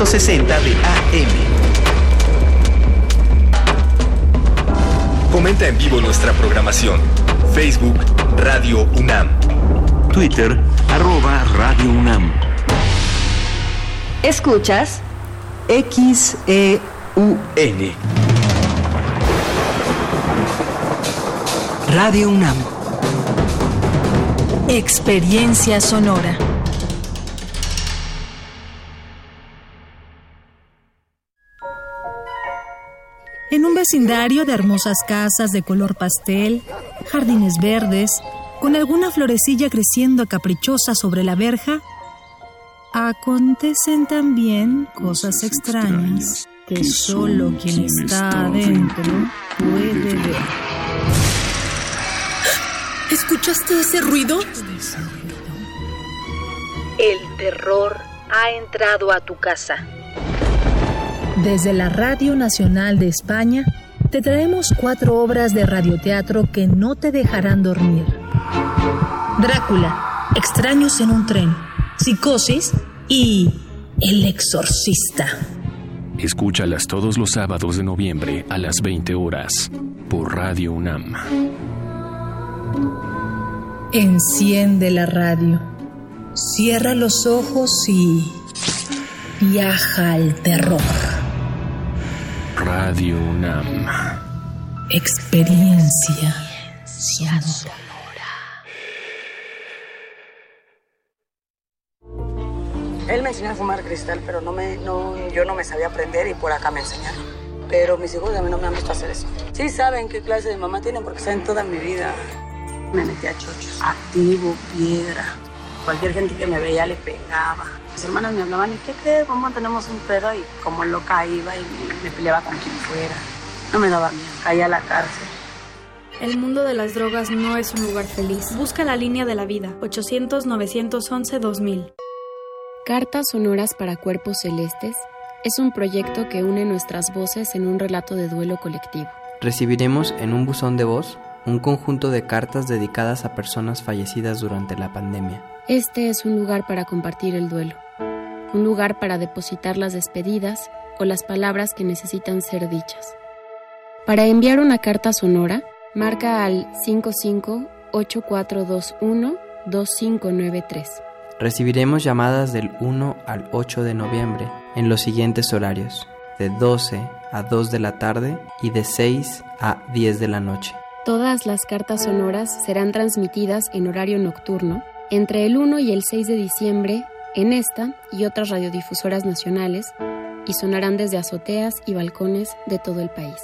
860 de AM. Comenta en vivo nuestra programación. Facebook Radio UNAM. Twitter, arroba Radio UNAM. Escuchas XEUN. Radio UNAM. Experiencia sonora. Vecindario de hermosas casas de color pastel, jardines verdes, con alguna florecilla creciendo caprichosa sobre la verja, acontecen también cosas extrañas que solo quien está adentro puede ver. ¿Escuchaste ese ruido? El terror ha entrado a tu casa. Desde la Radio Nacional de España, te traemos cuatro obras de radioteatro que no te dejarán dormir. Drácula, Extraños en un tren, Psicosis y El Exorcista. Escúchalas todos los sábados de noviembre a las 20 horas por Radio UNAM. Enciende la radio, cierra los ojos y viaja al terror. Radio UNAM. Experiencia sonora. Él me enseñó a fumar cristal, pero no me, no, yo no me sabía aprender y por acá me enseñaron. Pero mis hijos a mí no me han visto hacer eso. Sí saben qué clase de mamá tienen porque saben toda mi vida. Me metí a chochos. Activo, piedra. Cualquier gente que me veía le pegaba. Mis hermanas me hablaban, ¿y qué crees? Mamá, tenemos un pedo. Y como loca iba y me, me peleaba con quien fuera. No me daba miedo. Caía a la cárcel. El mundo de las drogas no es un lugar feliz. Busca la línea de la vida. 800-911-2000. Cartas Sonoras para Cuerpos Celestes es un proyecto que une nuestras voces en un relato de duelo colectivo. Recibiremos en un buzón de voz un conjunto de cartas dedicadas a personas fallecidas durante la pandemia. Este es un lugar para compartir el duelo, un lugar para depositar las despedidas o las palabras que necesitan ser dichas. Para enviar una carta sonora, marca al 558421-2593. Recibiremos llamadas del 1 al 8 de noviembre en los siguientes horarios, de 12 a 2 de la tarde y de 6 a 10 de la noche. Todas las cartas sonoras serán transmitidas en horario nocturno entre el 1 y el 6 de diciembre en esta y otras radiodifusoras nacionales y sonarán desde azoteas y balcones de todo el país.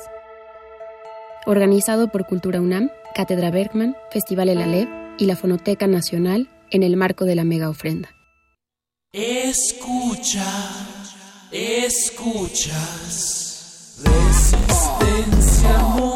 Organizado por Cultura UNAM, Cátedra Bergman, Festival El Alep y la Fonoteca Nacional en el marco de la mega ofrenda. Escucha, escuchas. Resistencia.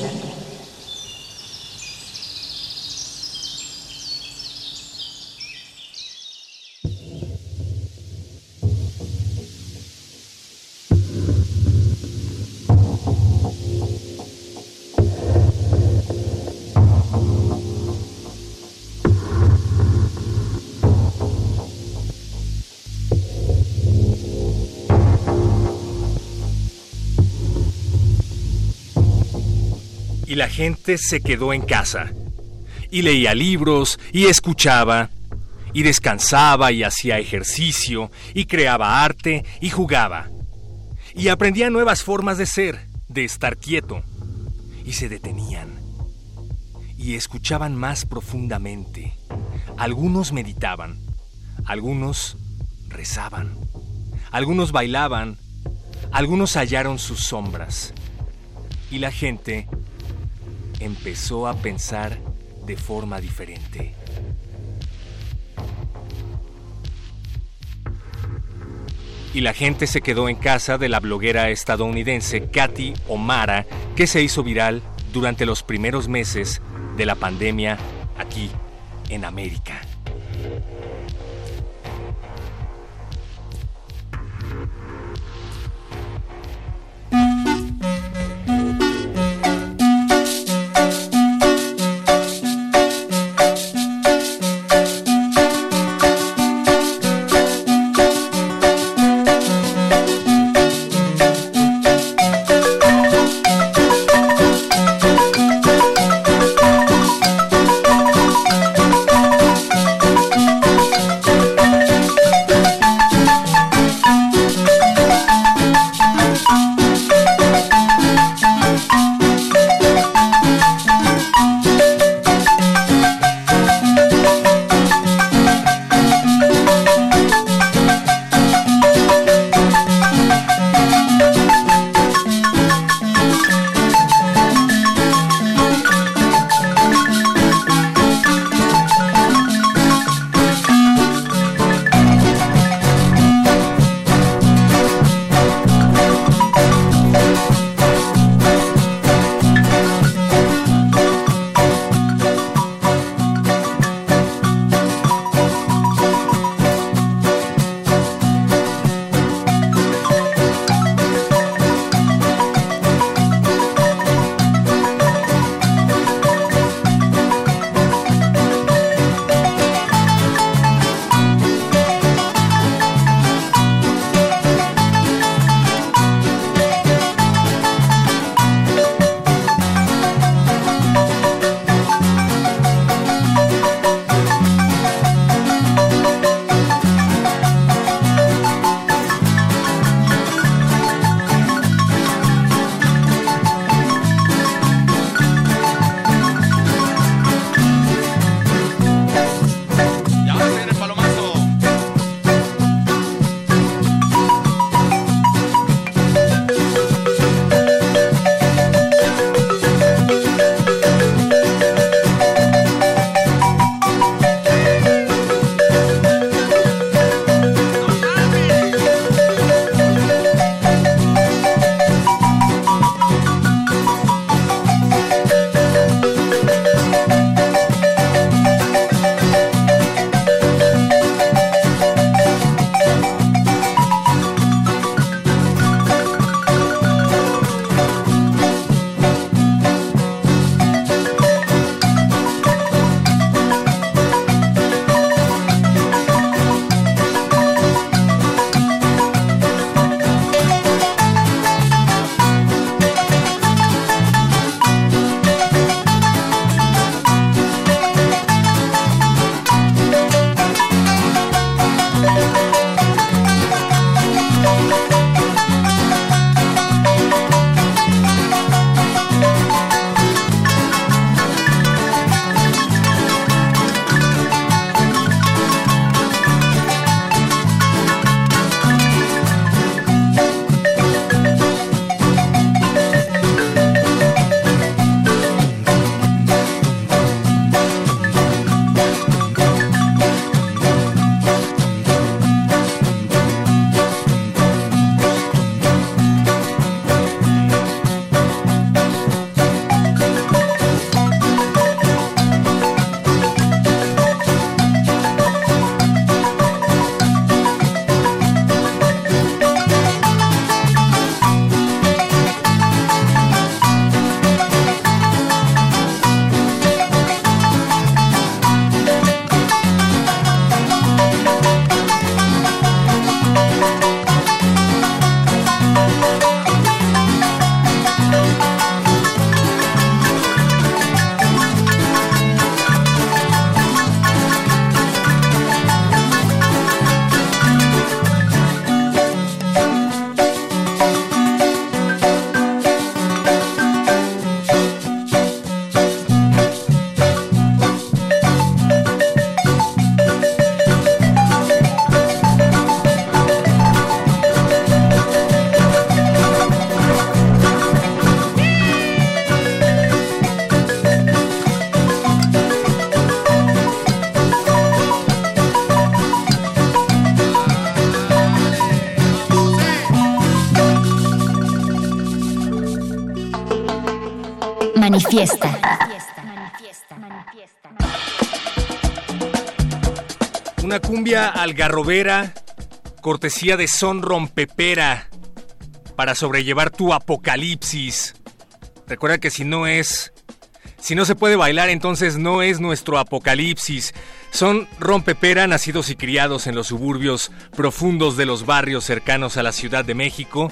La gente se quedó en casa. Y leía libros, y escuchaba, y descansaba, y hacía ejercicio, y creaba arte, y jugaba. Y aprendía nuevas formas de ser, de estar quieto. Y se detenían. Y escuchaban más profundamente. Algunos meditaban, algunos rezaban, algunos bailaban, algunos hallaron sus sombras. Y la gente empezó a pensar de forma diferente. Y la gente se quedó en casa de la bloguera estadounidense Katy O'Mara, que se hizo viral durante los primeros meses de la pandemia aquí en América. Algarrobera, cortesía de Son Rompepera, para sobrellevar tu apocalipsis. Recuerda que si no es, si no se puede bailar, entonces no es nuestro apocalipsis. Son Rompepera, nacidos y criados en los suburbios profundos de los barrios cercanos a la Ciudad de México,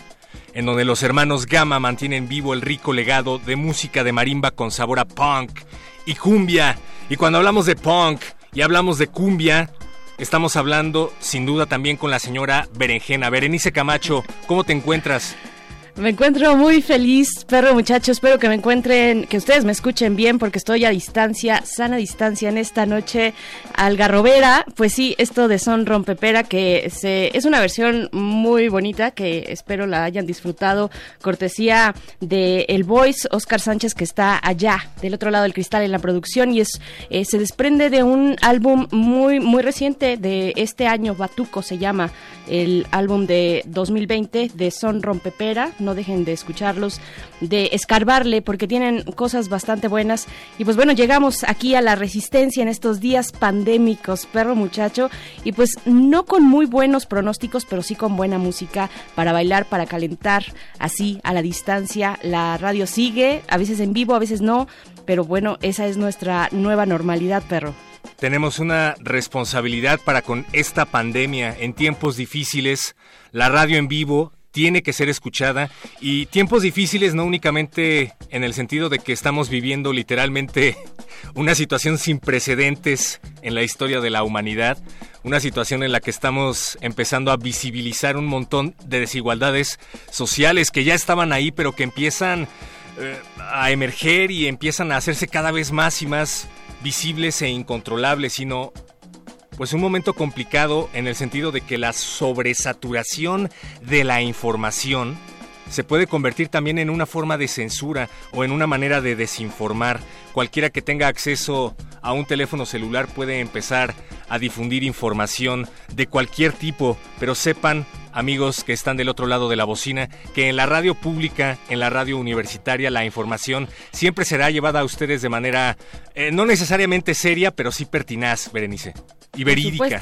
en donde los hermanos Gama mantienen vivo el rico legado de música de marimba con sabor a punk y cumbia. Y cuando hablamos de punk y hablamos de cumbia, estamos hablando sin duda también con la señora Berenjena. Berenice Camacho, ¿cómo te encuentras? Me encuentro muy feliz, perro muchachos. Espero que me encuentren, que ustedes me escuchen bien porque estoy a distancia, sana distancia en esta noche algarrobera. Pues sí, esto de Son Rompepera, que se, es una versión muy bonita que espero la hayan disfrutado. Cortesía de El Voice, Oscar Sánchez, que está allá, del otro lado del cristal en la producción. Y es eh, se desprende de un álbum muy, muy reciente de este año, Batuco se llama el álbum de 2020 de Son Rompepera. No dejen de escucharlos, de escarbarle, porque tienen cosas bastante buenas. Y pues bueno, llegamos aquí a la resistencia en estos días pandémicos, perro muchacho. Y pues no con muy buenos pronósticos, pero sí con buena música para bailar, para calentar, así a la distancia. La radio sigue, a veces en vivo, a veces no. Pero bueno, esa es nuestra nueva normalidad, perro. Tenemos una responsabilidad para con esta pandemia en tiempos difíciles. La radio en vivo tiene que ser escuchada. Y tiempos difíciles no únicamente en el sentido de que estamos viviendo literalmente una situación sin precedentes en la historia de la humanidad, una situación en la que estamos empezando a visibilizar un montón de desigualdades sociales que ya estaban ahí pero que empiezan eh, a emerger y empiezan a hacerse cada vez más y más visibles e incontrolables, sino pues un momento complicado en el sentido de que la sobresaturación de la información se puede convertir también en una forma de censura o en una manera de desinformar. Cualquiera que tenga acceso a un teléfono celular puede empezar a difundir información de cualquier tipo, pero sepan, amigos que están del otro lado de la bocina, que en la radio pública, en la radio universitaria, la información siempre será llevada a ustedes de manera eh, no necesariamente seria, pero sí pertinaz, Berenice, y verídica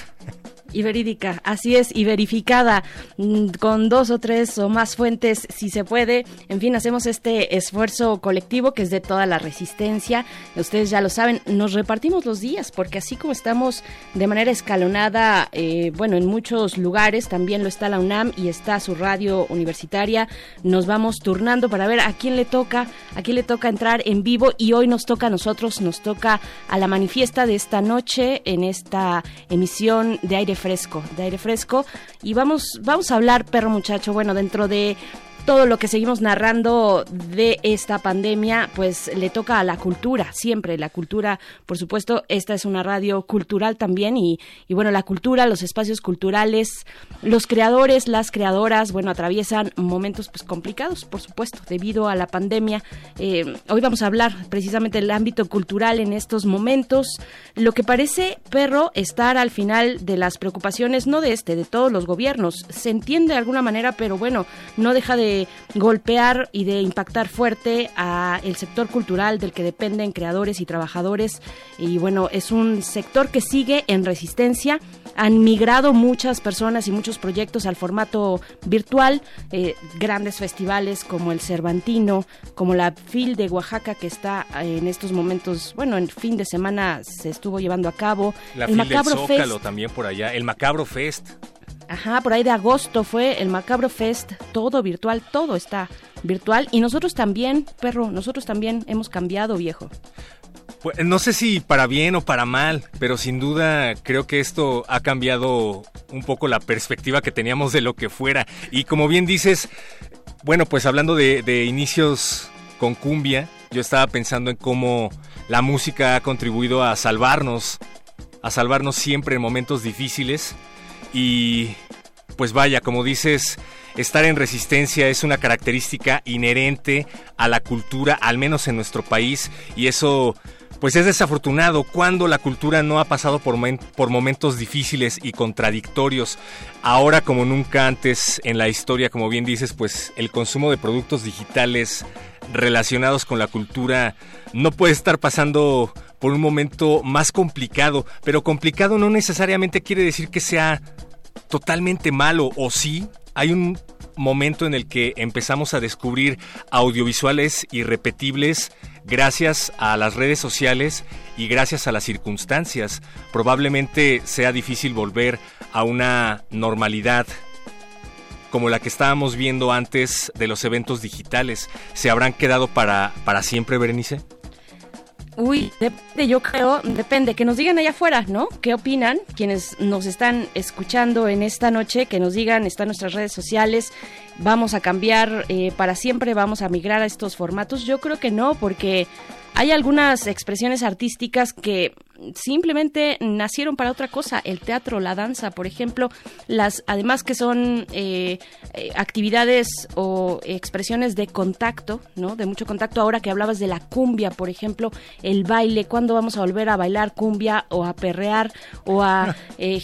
y verídica, así es, y verificada mm, con dos o tres o más fuentes si se puede. En fin, hacemos este esfuerzo colectivo que es de toda la resistencia. Ustedes ya lo saben, nos repartimos los días porque así como estamos de manera escalonada, eh, bueno, en muchos lugares también lo está la UNAM y está su radio universitaria, nos vamos turnando para ver a quién le toca, a quién le toca entrar en vivo y hoy nos toca a nosotros, nos toca a la manifiesta de esta noche en esta emisión de aire fresco, de aire fresco. Y vamos, vamos a hablar, perro muchacho, bueno, dentro de todo lo que seguimos narrando de esta pandemia, pues le toca a la cultura, siempre. La cultura, por supuesto, esta es una radio cultural también y, y bueno, la cultura, los espacios culturales, los creadores, las creadoras, bueno, atraviesan momentos pues complicados, por supuesto, debido a la pandemia. Eh, hoy vamos a hablar precisamente del ámbito cultural en estos momentos, lo que parece, perro, estar al final de las preocupaciones, no de este, de todos los gobiernos, se entiende de alguna manera, pero bueno, no deja de golpear y de impactar fuerte a el sector cultural del que dependen creadores y trabajadores. Y bueno es un sector que sigue en resistencia. Han migrado muchas personas y muchos proyectos al formato virtual eh, grandes festivales como el Cervantino como la FIL de Oaxaca que está en estos momentos bueno en fin de semana se estuvo llevando a cabo. La el FIL Macabro del Zócalo también por allá el Macabro Fest Ajá, por ahí de agosto fue el Macabro Fest, todo virtual, todo está virtual y nosotros también, perro, nosotros también hemos cambiado, viejo. Pues, no sé si para bien o para mal, pero sin duda creo que esto ha cambiado un poco la perspectiva que teníamos de lo que fuera. Y como bien dices, bueno, pues hablando de, de inicios con cumbia, yo estaba pensando en cómo la música ha contribuido a salvarnos, a salvarnos siempre en momentos difíciles y pues vaya, como dices, estar en resistencia es una característica inherente a la cultura, al menos en nuestro país, y eso pues es desafortunado cuando la cultura no ha pasado por, por, momentos difíciles y contradictorios. Ahora como nunca antes en la historia, como bien dices, pues el consumo de productos digitales relacionados con la cultura no puede estar pasando por un momento más complicado, pero complicado no necesariamente quiere decir que sea totalmente malo o sí, hay un momento en el que empezamos a descubrir audiovisuales irrepetibles gracias a las redes sociales y gracias a las circunstancias. Probablemente sea difícil volver a una normalidad como la que estábamos viendo antes de los eventos digitales. ¿Se habrán quedado para, para siempre, Berenice? Uy, depende, yo creo, depende, que nos digan allá afuera, ¿no? ¿Qué opinan quienes nos están escuchando en esta noche? Que nos digan, están nuestras redes sociales, vamos a cambiar eh, para siempre, vamos a migrar a estos formatos. Yo creo que no, porque hay algunas expresiones artísticas que simplemente nacieron para otra cosa, el teatro, la danza, por ejemplo, las además que son eh, eh, actividades o expresiones de contacto, ¿no? De mucho contacto. Ahora que hablabas de la cumbia, por ejemplo, el baile, ¿cuándo vamos a volver a bailar cumbia o a perrear o a eh,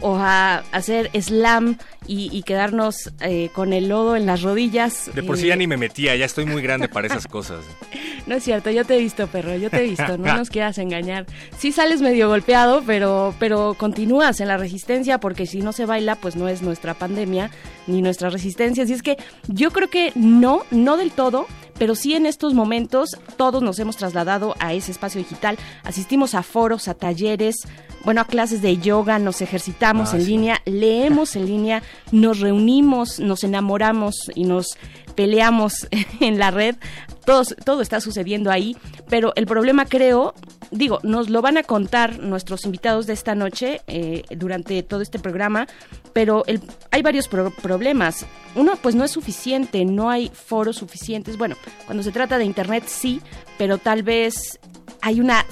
o a hacer slam y, quedarnos eh, con el lodo en las rodillas? De por sí ya ni me metía, ya estoy muy grande para esas cosas. No es cierto, yo te he visto, perro, yo te he visto, no nos quieras engañar sí sales medio golpeado, pero, pero continúas en la resistencia porque si no se baila, pues no es nuestra pandemia ni nuestra resistencia. Así es que yo creo que no, no del todo, pero sí en estos momentos todos nos hemos trasladado a ese espacio digital. Asistimos a foros, a talleres, bueno, a clases de yoga, nos ejercitamos ah, en línea, leemos en línea, nos reunimos, nos enamoramos y nos peleamos en la red. Todo, todo está sucediendo ahí, pero el problema creo, digo, nos lo van a contar nuestros invitados de esta noche eh, durante todo este programa, pero el, hay varios problemas. Uno, pues no es suficiente, no hay foros suficientes. Bueno, cuando se trata de Internet sí, pero tal vez hay una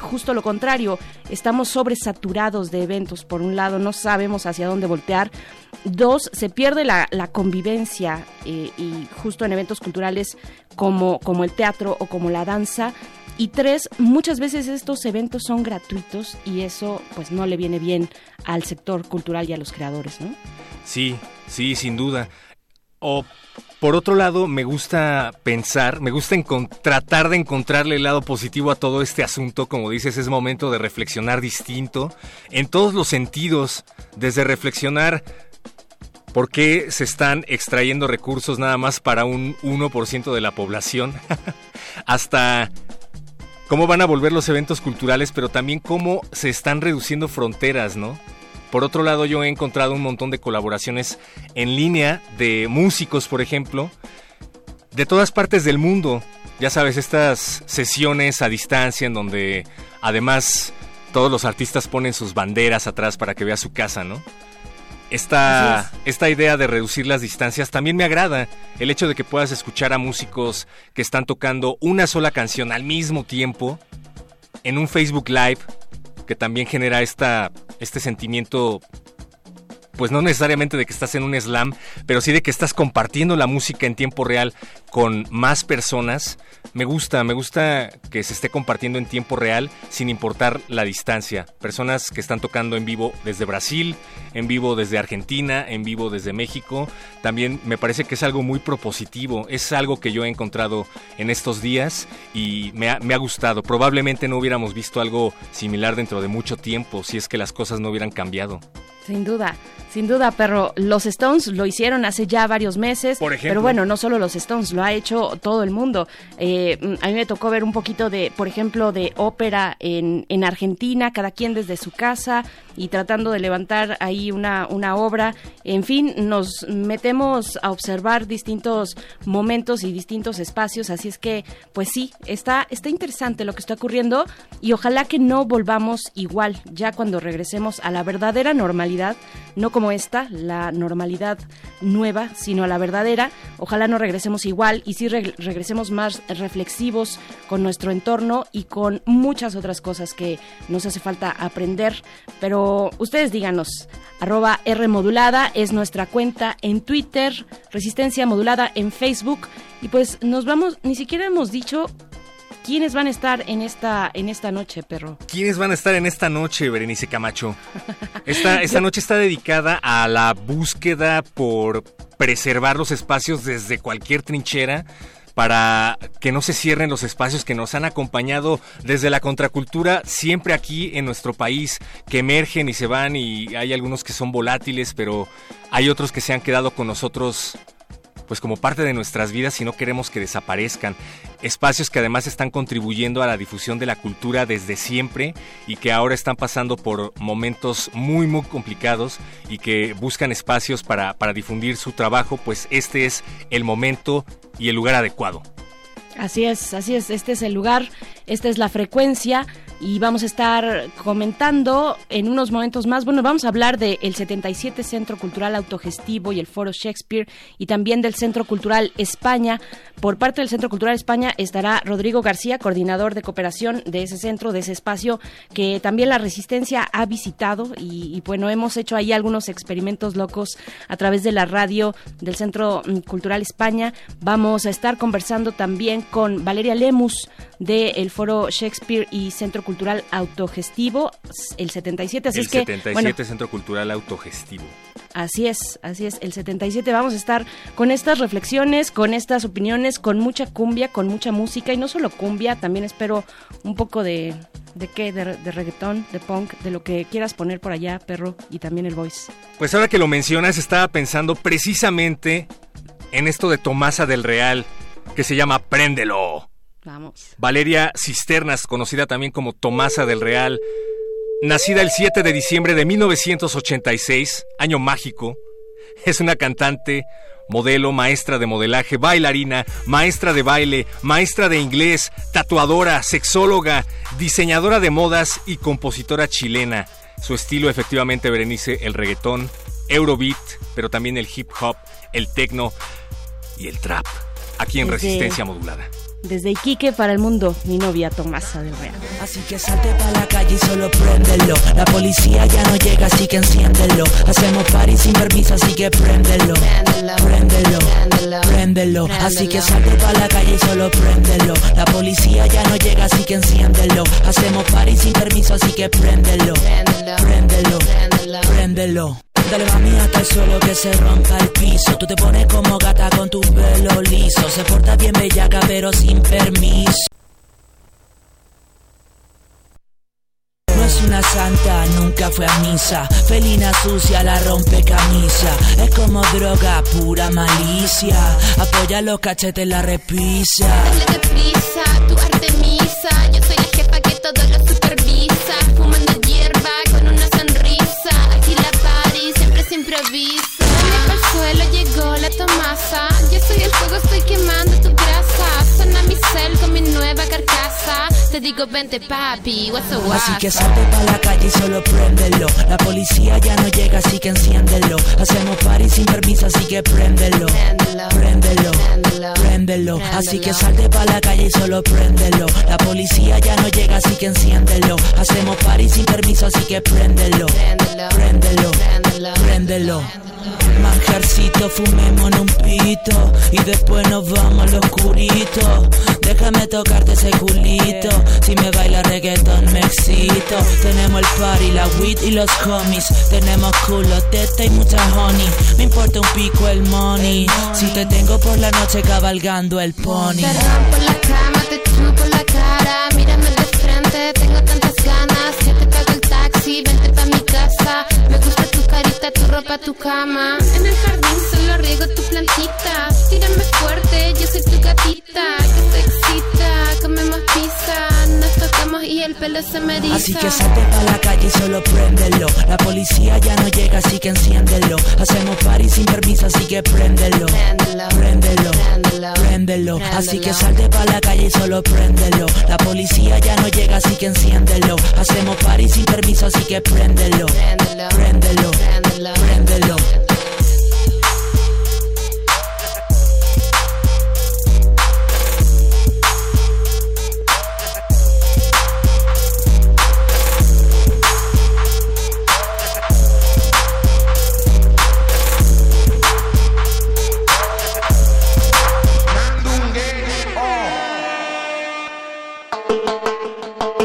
justo lo contrario, estamos sobresaturados de eventos, por un lado, no sabemos hacia dónde voltear, dos, se pierde la, convivencia eh, y justo en eventos culturales como, como el teatro o como la danza, y tres, muchas veces estos eventos son gratuitos y eso pues no le viene bien al sector cultural y a los creadores, ¿no? Sí, sí, sin duda. O por otro lado, me gusta pensar, me gusta tratar de encontrarle el lado positivo a todo este asunto. Como dices, es momento de reflexionar distinto en todos los sentidos, desde reflexionar por qué se están extrayendo recursos nada más para un 1% de la población, hasta cómo van a volver los eventos culturales, pero también cómo se están reduciendo fronteras, ¿no? Por otro lado, yo he encontrado un montón de colaboraciones en línea de músicos, por ejemplo, de todas partes del mundo. Ya sabes, estas sesiones a distancia en donde además todos los artistas ponen sus banderas atrás para que vea su casa, ¿no? Esta, esta idea de reducir las distancias también me agrada. El hecho de que puedas escuchar a músicos que están tocando una sola canción al mismo tiempo en un Facebook Live que también genera esta, este sentimiento pues no necesariamente de que estás en un slam, pero sí de que estás compartiendo la música en tiempo real con más personas. Me gusta, me gusta que se esté compartiendo en tiempo real sin importar la distancia. Personas que están tocando en vivo desde Brasil, en vivo desde Argentina, en vivo desde México. También me parece que es algo muy propositivo, es algo que yo he encontrado en estos días y me ha, me ha gustado. Probablemente no hubiéramos visto algo similar dentro de mucho tiempo si es que las cosas no hubieran cambiado. Sin duda, sin duda, pero los Stones lo hicieron hace ya varios meses. Por ejemplo. Pero bueno, no solo los Stones, lo ha hecho todo el mundo. Eh, a mí me tocó ver un poquito de, por ejemplo, de ópera en, en Argentina, cada quien desde su casa y tratando de levantar ahí una, una obra. En fin, nos metemos a observar distintos momentos y distintos espacios, así es que, pues sí, está, está interesante lo que está ocurriendo y ojalá que no volvamos igual ya cuando regresemos a la verdadera normalidad, no como esta, la normalidad nueva, sino a la verdadera. Ojalá no regresemos igual y sí regresemos más reflexivos con nuestro entorno y con muchas otras cosas que nos hace falta aprender, pero ustedes díganos, arroba R modulada es nuestra cuenta en Twitter, Resistencia Modulada en Facebook. Y pues nos vamos, ni siquiera hemos dicho quiénes van a estar en esta, en esta noche, perro. ¿Quiénes van a estar en esta noche, Berenice Camacho? Esta, esta noche está dedicada a la búsqueda por preservar los espacios desde cualquier trinchera para que no se cierren los espacios que nos han acompañado desde la contracultura, siempre aquí en nuestro país, que emergen y se van y hay algunos que son volátiles, pero hay otros que se han quedado con nosotros pues como parte de nuestras vidas y no queremos que desaparezcan. Espacios que además están contribuyendo a la difusión de la cultura desde siempre y que ahora están pasando por momentos muy muy complicados y que buscan espacios para, para difundir su trabajo, pues este es el momento y el lugar adecuado. Así es, así es, este es el lugar, esta es la frecuencia y vamos a estar comentando en unos momentos más. Bueno, vamos a hablar del 77 Centro Cultural Autogestivo y el Foro Shakespeare y también del Centro Cultural España. Por parte del Centro Cultural España estará Rodrigo García, coordinador de cooperación de ese centro, de ese espacio que también la Resistencia ha visitado y, y bueno, hemos hecho ahí algunos experimentos locos a través de la radio del Centro mm, Cultural España. Vamos a estar conversando también con Valeria Lemus del Foro Shakespeare y Centro Cultural Autogestivo, el 77. Así el es que, 77 bueno, Centro Cultural Autogestivo. Así es, así es, el 77. Vamos a estar con estas reflexiones, con estas opiniones, con mucha cumbia, con mucha música y no solo cumbia, también espero un poco de... ¿De qué? De, de reggaetón, de punk, de lo que quieras poner por allá, perro, y también el voice. Pues ahora que lo mencionas, estaba pensando precisamente en esto de Tomasa del Real, que se llama Préndelo. Vamos. Valeria Cisternas, conocida también como Tomasa del Real, nacida el 7 de diciembre de 1986, año mágico, es una cantante, modelo, maestra de modelaje, bailarina, maestra de baile, maestra de inglés, tatuadora, sexóloga, diseñadora de modas y compositora chilena. Su estilo efectivamente Berenice el reggaetón, Eurobeat, pero también el hip hop, el techno y el trap, aquí en Resistencia Modulada. Desde Iquique para el mundo, mi novia Tomasa del Real. Así que salte para la calle y solo préndelo. La policía ya no llega, así que enciéndelo. Hacemos party sin permiso, así que préndelo. Préndelo, préndelo. Así que salte para la calle y solo préndelo. La policía ya no llega, así que enciéndelo. Hacemos party sin permiso, así que préndelo. Préndelo, préndelo. Dale mami hasta el suelo que se rompa el piso Tú te pones como gata con tu pelo liso Se porta bien bellaca pero sin permiso No es una santa, nunca fue a misa. Felina sucia, la rompe camisa. Es como droga, pura malicia. Apoya los cachetes, la repisa. Dale deprisa, tu Artemisa. Te digo, vente papi, guasa Así que salte para la calle y solo préndelo. La policía ya no llega, así que enciéndelo. Hacemos party sin permiso, así que préndelo. Préndelo, préndelo. Así que salte para la calle y solo préndelo. La policía ya no llega, así que enciéndelo. Hacemos party sin permiso, así que préndelo. Préndelo, préndelo. Manjarcito, fumemos en un pito Y después nos vamos al oscurito Déjame tocarte ese culito Si me baila reggaetón me excito. Tenemos el party, la weed y los homies. Tenemos culo, teta y mucha honey. Me importa un pico el money. Si te tengo por la noche cabalgando el pony. Te rompo la cama, te chupo la cara. Mírame de frente, tengo tantas ganas. Ya te pago el taxi, vente tu ropa, tu cama. En el jardín solo riego tu plantita. Tírame fuerte, yo soy tu gatita. Que te excita, comemos pizza. Nos tocamos y el pelo se me eriza. Así que salte para la calle y solo préndelo. La policía ya no llega, así que enciéndelo. Hacemos party sin permiso, así que préndelo. Préndelo, préndelo. Así que salte para la calle y solo préndelo. La policía ya no llega, así que enciéndelo. Hacemos party sin permiso, así que préndelo. Préndelo, préndelo.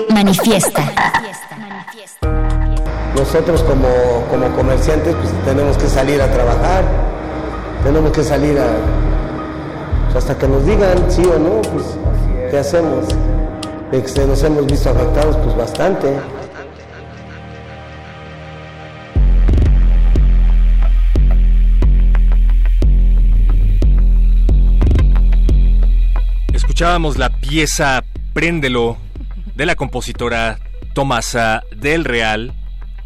Manifiesta. Nosotros como, como comerciantes pues tenemos que salir a trabajar, tenemos que salir Pues hasta que nos digan sí o no, pues ¿qué hacemos? Este, nos hemos visto afectados pues bastante. Escuchábamos la pieza Préndelo de la compositora Tomasa del Real,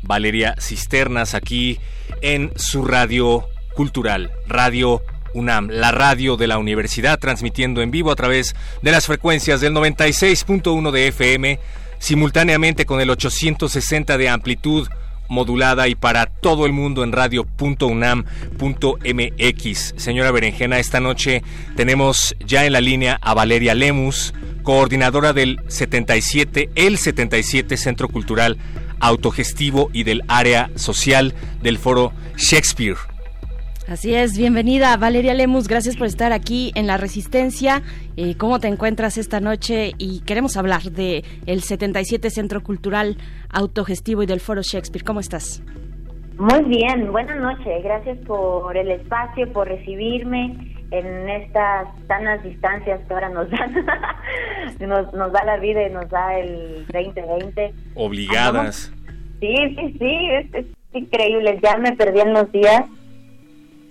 Valeria Cisternas, aquí en su radio cultural, Radio UNAM, la radio de la universidad, transmitiendo en vivo a través de las frecuencias del 96.1 de FM, simultáneamente con el 860 de amplitud modulada y para todo el mundo en radio.unam.mx. Señora Berenjena, esta noche tenemos ya en la línea a Valeria Lemus, coordinadora del 77, el 77 Centro Cultural Autogestivo y del Área Social del Foro Shakespeare. Así es, bienvenida Valeria Lemus, gracias por estar aquí en La Resistencia. Eh, ¿Cómo te encuentras esta noche? Y queremos hablar de el 77 Centro Cultural Autogestivo y del Foro Shakespeare. ¿Cómo estás? Muy bien, buenas noches. Gracias por el espacio, por recibirme en estas sanas distancias que ahora nos dan. nos, nos da la vida y nos da el 2020. Obligadas. Sí, sí, sí, es, es increíble. Ya me perdí en los días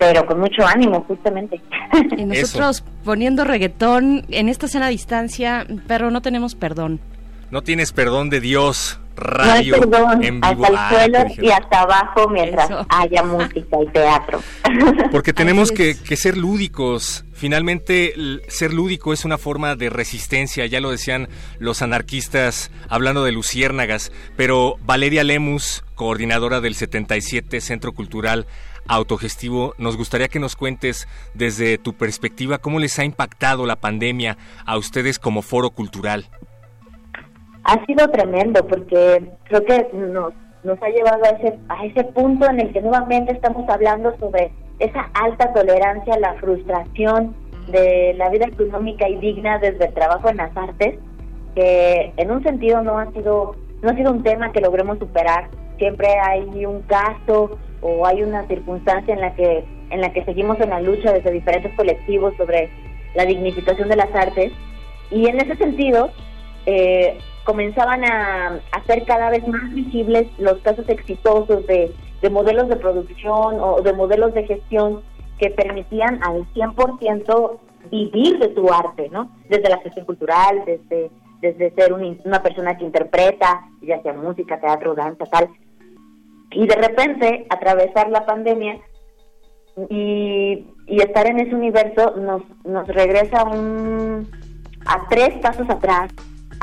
pero con mucho ánimo, justamente. Y nosotros poniendo reggaetón en esta cena a distancia, pero no tenemos perdón. No tienes perdón de Dios, radio no hay perdón, en vivo. hasta el Ah, suelo y hasta abajo mientras haya música y teatro. Porque tenemos que, que ser lúdicos. Finalmente, ser lúdico es una forma de resistencia, ya lo decían los anarquistas hablando de luciérnagas. Pero Valeria Lemus, coordinadora del 77 Centro Cultural Autogestivo, nos gustaría que nos cuentes desde tu perspectiva cómo les ha impactado la pandemia a ustedes como foro cultural. Ha sido tremendo porque creo que nos, ha llevado a ese, a ese punto en el que nuevamente estamos hablando sobre esa alta tolerancia la frustración de la vida económica y digna desde el trabajo en las artes, que en un sentido no ha sido no ha sido un tema que logremos superar. Siempre hay un caso o hay una circunstancia en la que en la que seguimos en la lucha desde diferentes colectivos sobre la dignificación de las artes y en ese sentido eh, comenzaban a hacer cada vez más visibles los casos exitosos de, de modelos de producción o de modelos de gestión que permitían al 100% vivir de tu arte, ¿no? Desde la gestión cultural, desde, desde ser una persona que interpreta, ya sea música, teatro, danza, tal. Y de repente, atravesar la pandemia y, y estar en ese universo nos, nos regresa un, a tres pasos atrás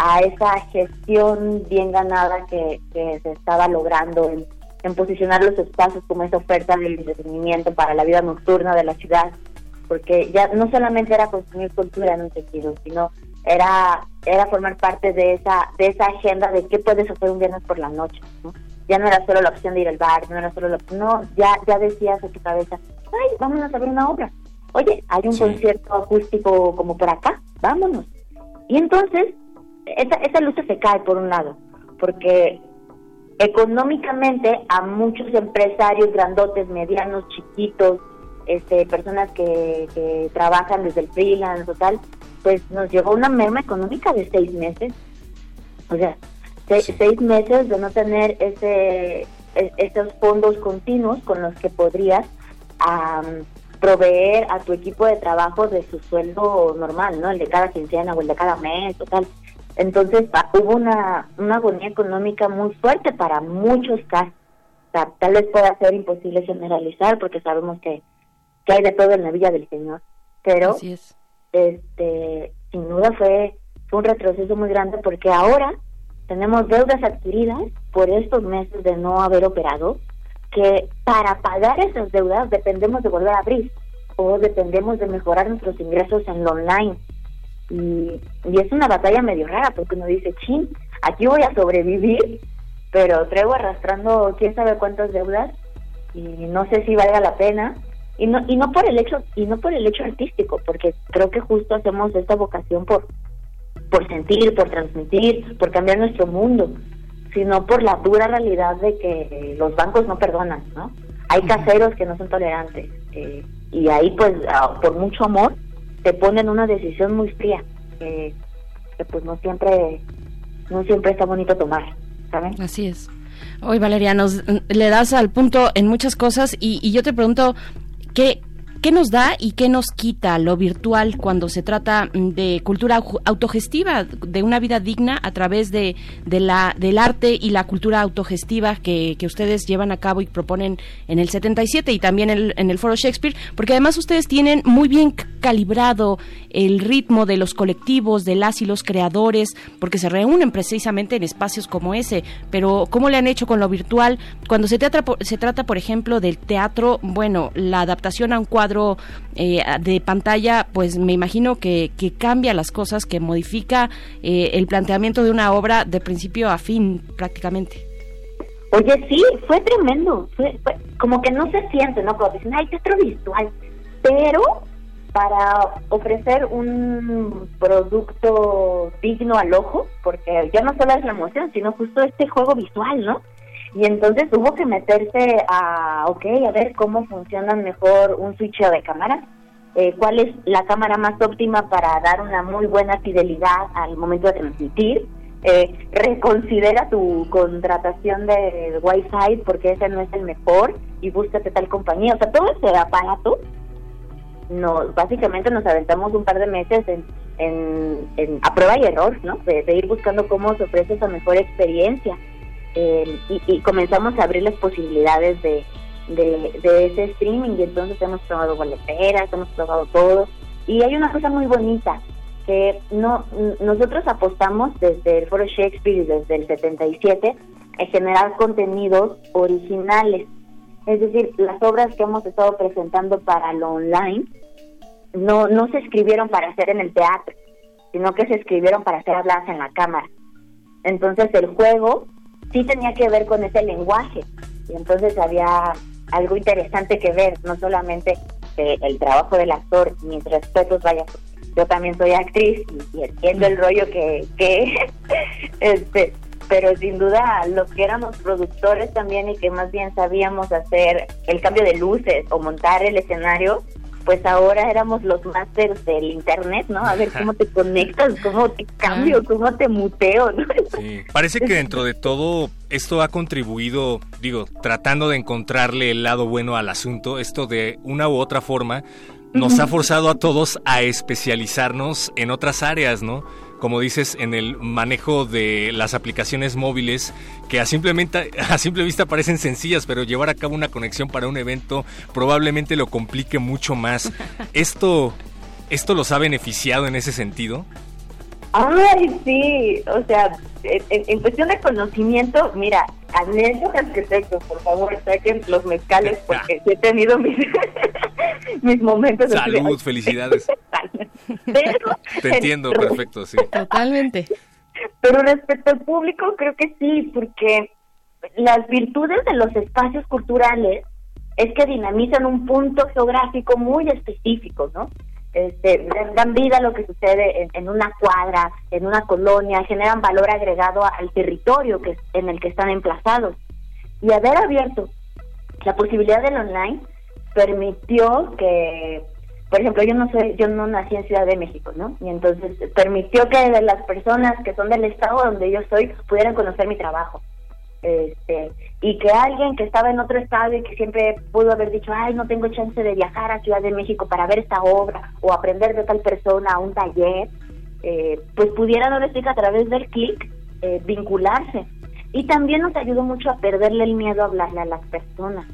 a esa gestión bien ganada que, que se estaba logrando en, en posicionar los espacios como esa oferta del entretenimiento para la vida nocturna de la ciudad, porque ya no solamente era consumir cultura en un sentido, sino era era formar parte de esa de esa agenda de qué puedes hacer un viernes por la noche, ¿no? Ya no era solo la opción de ir al bar, no era solo la, no, ya ya decías en tu cabeza, ay, vámonos a ver una obra. Oye, hay un concierto acústico como por acá, vámonos. Y entonces esa, esa lucha se cae por un lado, porque económicamente a muchos empresarios grandotes, medianos, chiquitos, este, personas que, que trabajan desde el freelance o tal, pues nos llegó una merma económica de seis meses. O sea, se- seis meses de no tener ese e- esos fondos continuos con los que podrías am, proveer a tu equipo de trabajo de su sueldo normal, ¿no? El de cada quincena o el de cada mes o tal. Entonces pa- hubo una, una agonía económica muy fuerte para muchos casos. Sea, tal vez pueda ser imposible generalizar porque sabemos que, que hay de todo en la Villa del Señor, pero este sin duda fue, fue un retroceso muy grande porque ahora tenemos deudas adquiridas por estos meses de no haber operado, que para pagar esas deudas dependemos de volver a abrir o dependemos de mejorar nuestros ingresos en lo online. Y, y es una batalla medio rara porque uno dice, chin, aquí voy a sobrevivir, pero traigo arrastrando quién sabe cuántas deudas y no sé si valga la pena. Y no y no por el hecho y no por el hecho artístico porque creo que justo hacemos esta vocación por por sentir por transmitir por cambiar nuestro mundo sino por la dura realidad de que los bancos no perdonan no hay caseros que no son tolerantes eh, y ahí pues ah, por mucho amor te pone en una decisión muy fría, que, pues no siempre, no siempre está bonito tomar, ¿saben? Así es. Hoy, Valeria, nos le das al punto en muchas cosas y yo te pregunto, ¿qué, ¿Qué nos da y qué nos quita lo virtual cuando se trata mm, de cultura au- autogestiva, de una vida digna a través de, de la, del arte y la cultura autogestiva que, que ustedes llevan a cabo y proponen en el 77 y también el- en el Foro Shakespeare? Porque además ustedes tienen muy bien calibrado el ritmo de los colectivos, de las y los creadores, porque se reúnen precisamente en espacios como ese. Pero ¿cómo le han hecho con lo virtual? Cuando se por- se trata por ejemplo, del teatro, bueno, la adaptación a un cuadro eh, de pantalla, pues me imagino que, que cambia las cosas, que modifica eh, el planteamiento de una obra de principio a fin prácticamente. Oye, sí, fue tremendo. Fue, fue- como que no se siente, ¿no? Como dicen, ay, teatro virtual. Pero para ofrecer un producto digno al ojo, porque ya no solo es la emoción, sino justo este juego visual, ¿no? Y entonces hubo que meterse a, ok, a ver cómo funcionan mejor un switch de cámara, eh, cuál es la cámara más óptima para dar una muy buena fidelidad al momento de transmitir, eh, reconsidera tu contratación de Wi-Fi porque ese no es el mejor y búscate tal compañía. O sea, todo ese aparato, nos, básicamente nos aventamos un par de meses en, en, en- a prueba y error, ¿no? De, de ir buscando cómo se ofrece esa mejor experiencia. Eh, y, y comenzamos a abrir las posibilidades de, de, ese streaming y entonces hemos probado boleteras, hemos probado todo. Y hay una cosa muy bonita, que no nosotros apostamos desde el Foro Shakespeare y desde el 77 a generar contenidos originales. Es decir, las obras que hemos estado presentando para lo online no, no se escribieron para hacer en el teatro, sino que se escribieron para ser habladas en la cámara. Entonces el juego sí tenía que ver con ese lenguaje. Y entonces había algo interesante que ver, no solamente eh, el trabajo del actor, mis respetos, vaya, yo también soy actriz y, y entiendo el rollo que, que este, pero sin duda los que éramos productores también y que más bien sabíamos hacer el cambio de luces o montar el escenario, pues ahora éramos los masters del internet, ¿no? A ver cómo te conectas, cómo te cambio, cómo te muteo, ¿no? Sí. Parece que dentro de todo esto ha contribuido, digo, tratando de encontrarle el lado bueno al asunto, esto de una u otra forma nos ha forzado a todos a especializarnos en otras áreas, ¿no? Como dices, en el manejo de las aplicaciones móviles que a, simplemente, a simple vista parecen sencillas, pero llevar a cabo una conexión para un evento probablemente lo complique mucho más. ¿Esto, esto los ha beneficiado en ese sentido? Ay, sí, o sea, en, cuestión de conocimiento, mira, anécdotas que tengo, por favor, saquen los mezcales porque he tenido mis, mis momentos. de, Salud, felicidades. pero, Te entiendo, perfecto, sí. Totalmente. pero respecto al público, creo que sí, porque las virtudes de los espacios culturales es que dinamizan un punto geográfico muy específico, ¿no? Este, dan- vida a lo que sucede en, en una cuadra, en una colonia, generan valor agregado al territorio que en el que están emplazados. Y haber abierto la posibilidad del online permitió que, por ejemplo, yo no soy, yo no nací en Ciudad de México, ¿no? Y entonces permitió que las personas que son del estado donde yo soy pudieran conocer mi trabajo. Este, y que alguien que estaba en otro estado y que siempre pudo haber dicho, ay, no tengo chance de viajar a Ciudad de México para ver esta obra o aprender de tal persona a un taller, eh, pues pudieran ahora sí que a través del clic eh, vincularse. Y también nos ayudó mucho a perderle el miedo a hablarle a las personas.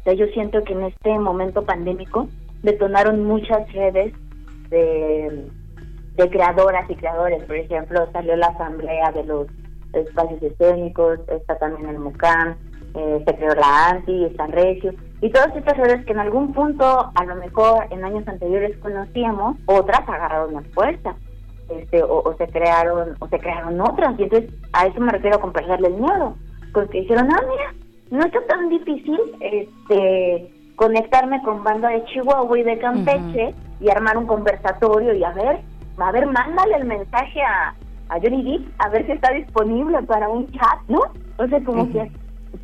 O sea, yo siento que en este momento pandémico detonaron muchas redes de, de creadoras y creadores. Por ejemplo, salió la asamblea de los espacios escénicos, está también el MUCAM, eh, se creó la ANTI, está Regio, y todas estas redes que en algún punto, a lo mejor en años anteriores conocíamos, otras agarraron más fuerza. Este, o, o se crearon o se crearon otras y entonces a eso me refiero con perderle el miedo porque dijeron ah mira no está tan difícil este conectarme con banda de Chihuahua y de Campeche y armar un conversatorio y a ver, a ver, mándale el mensaje a, a Johnny Depp a ver si está disponible para un chat, ¿no? O sea, como que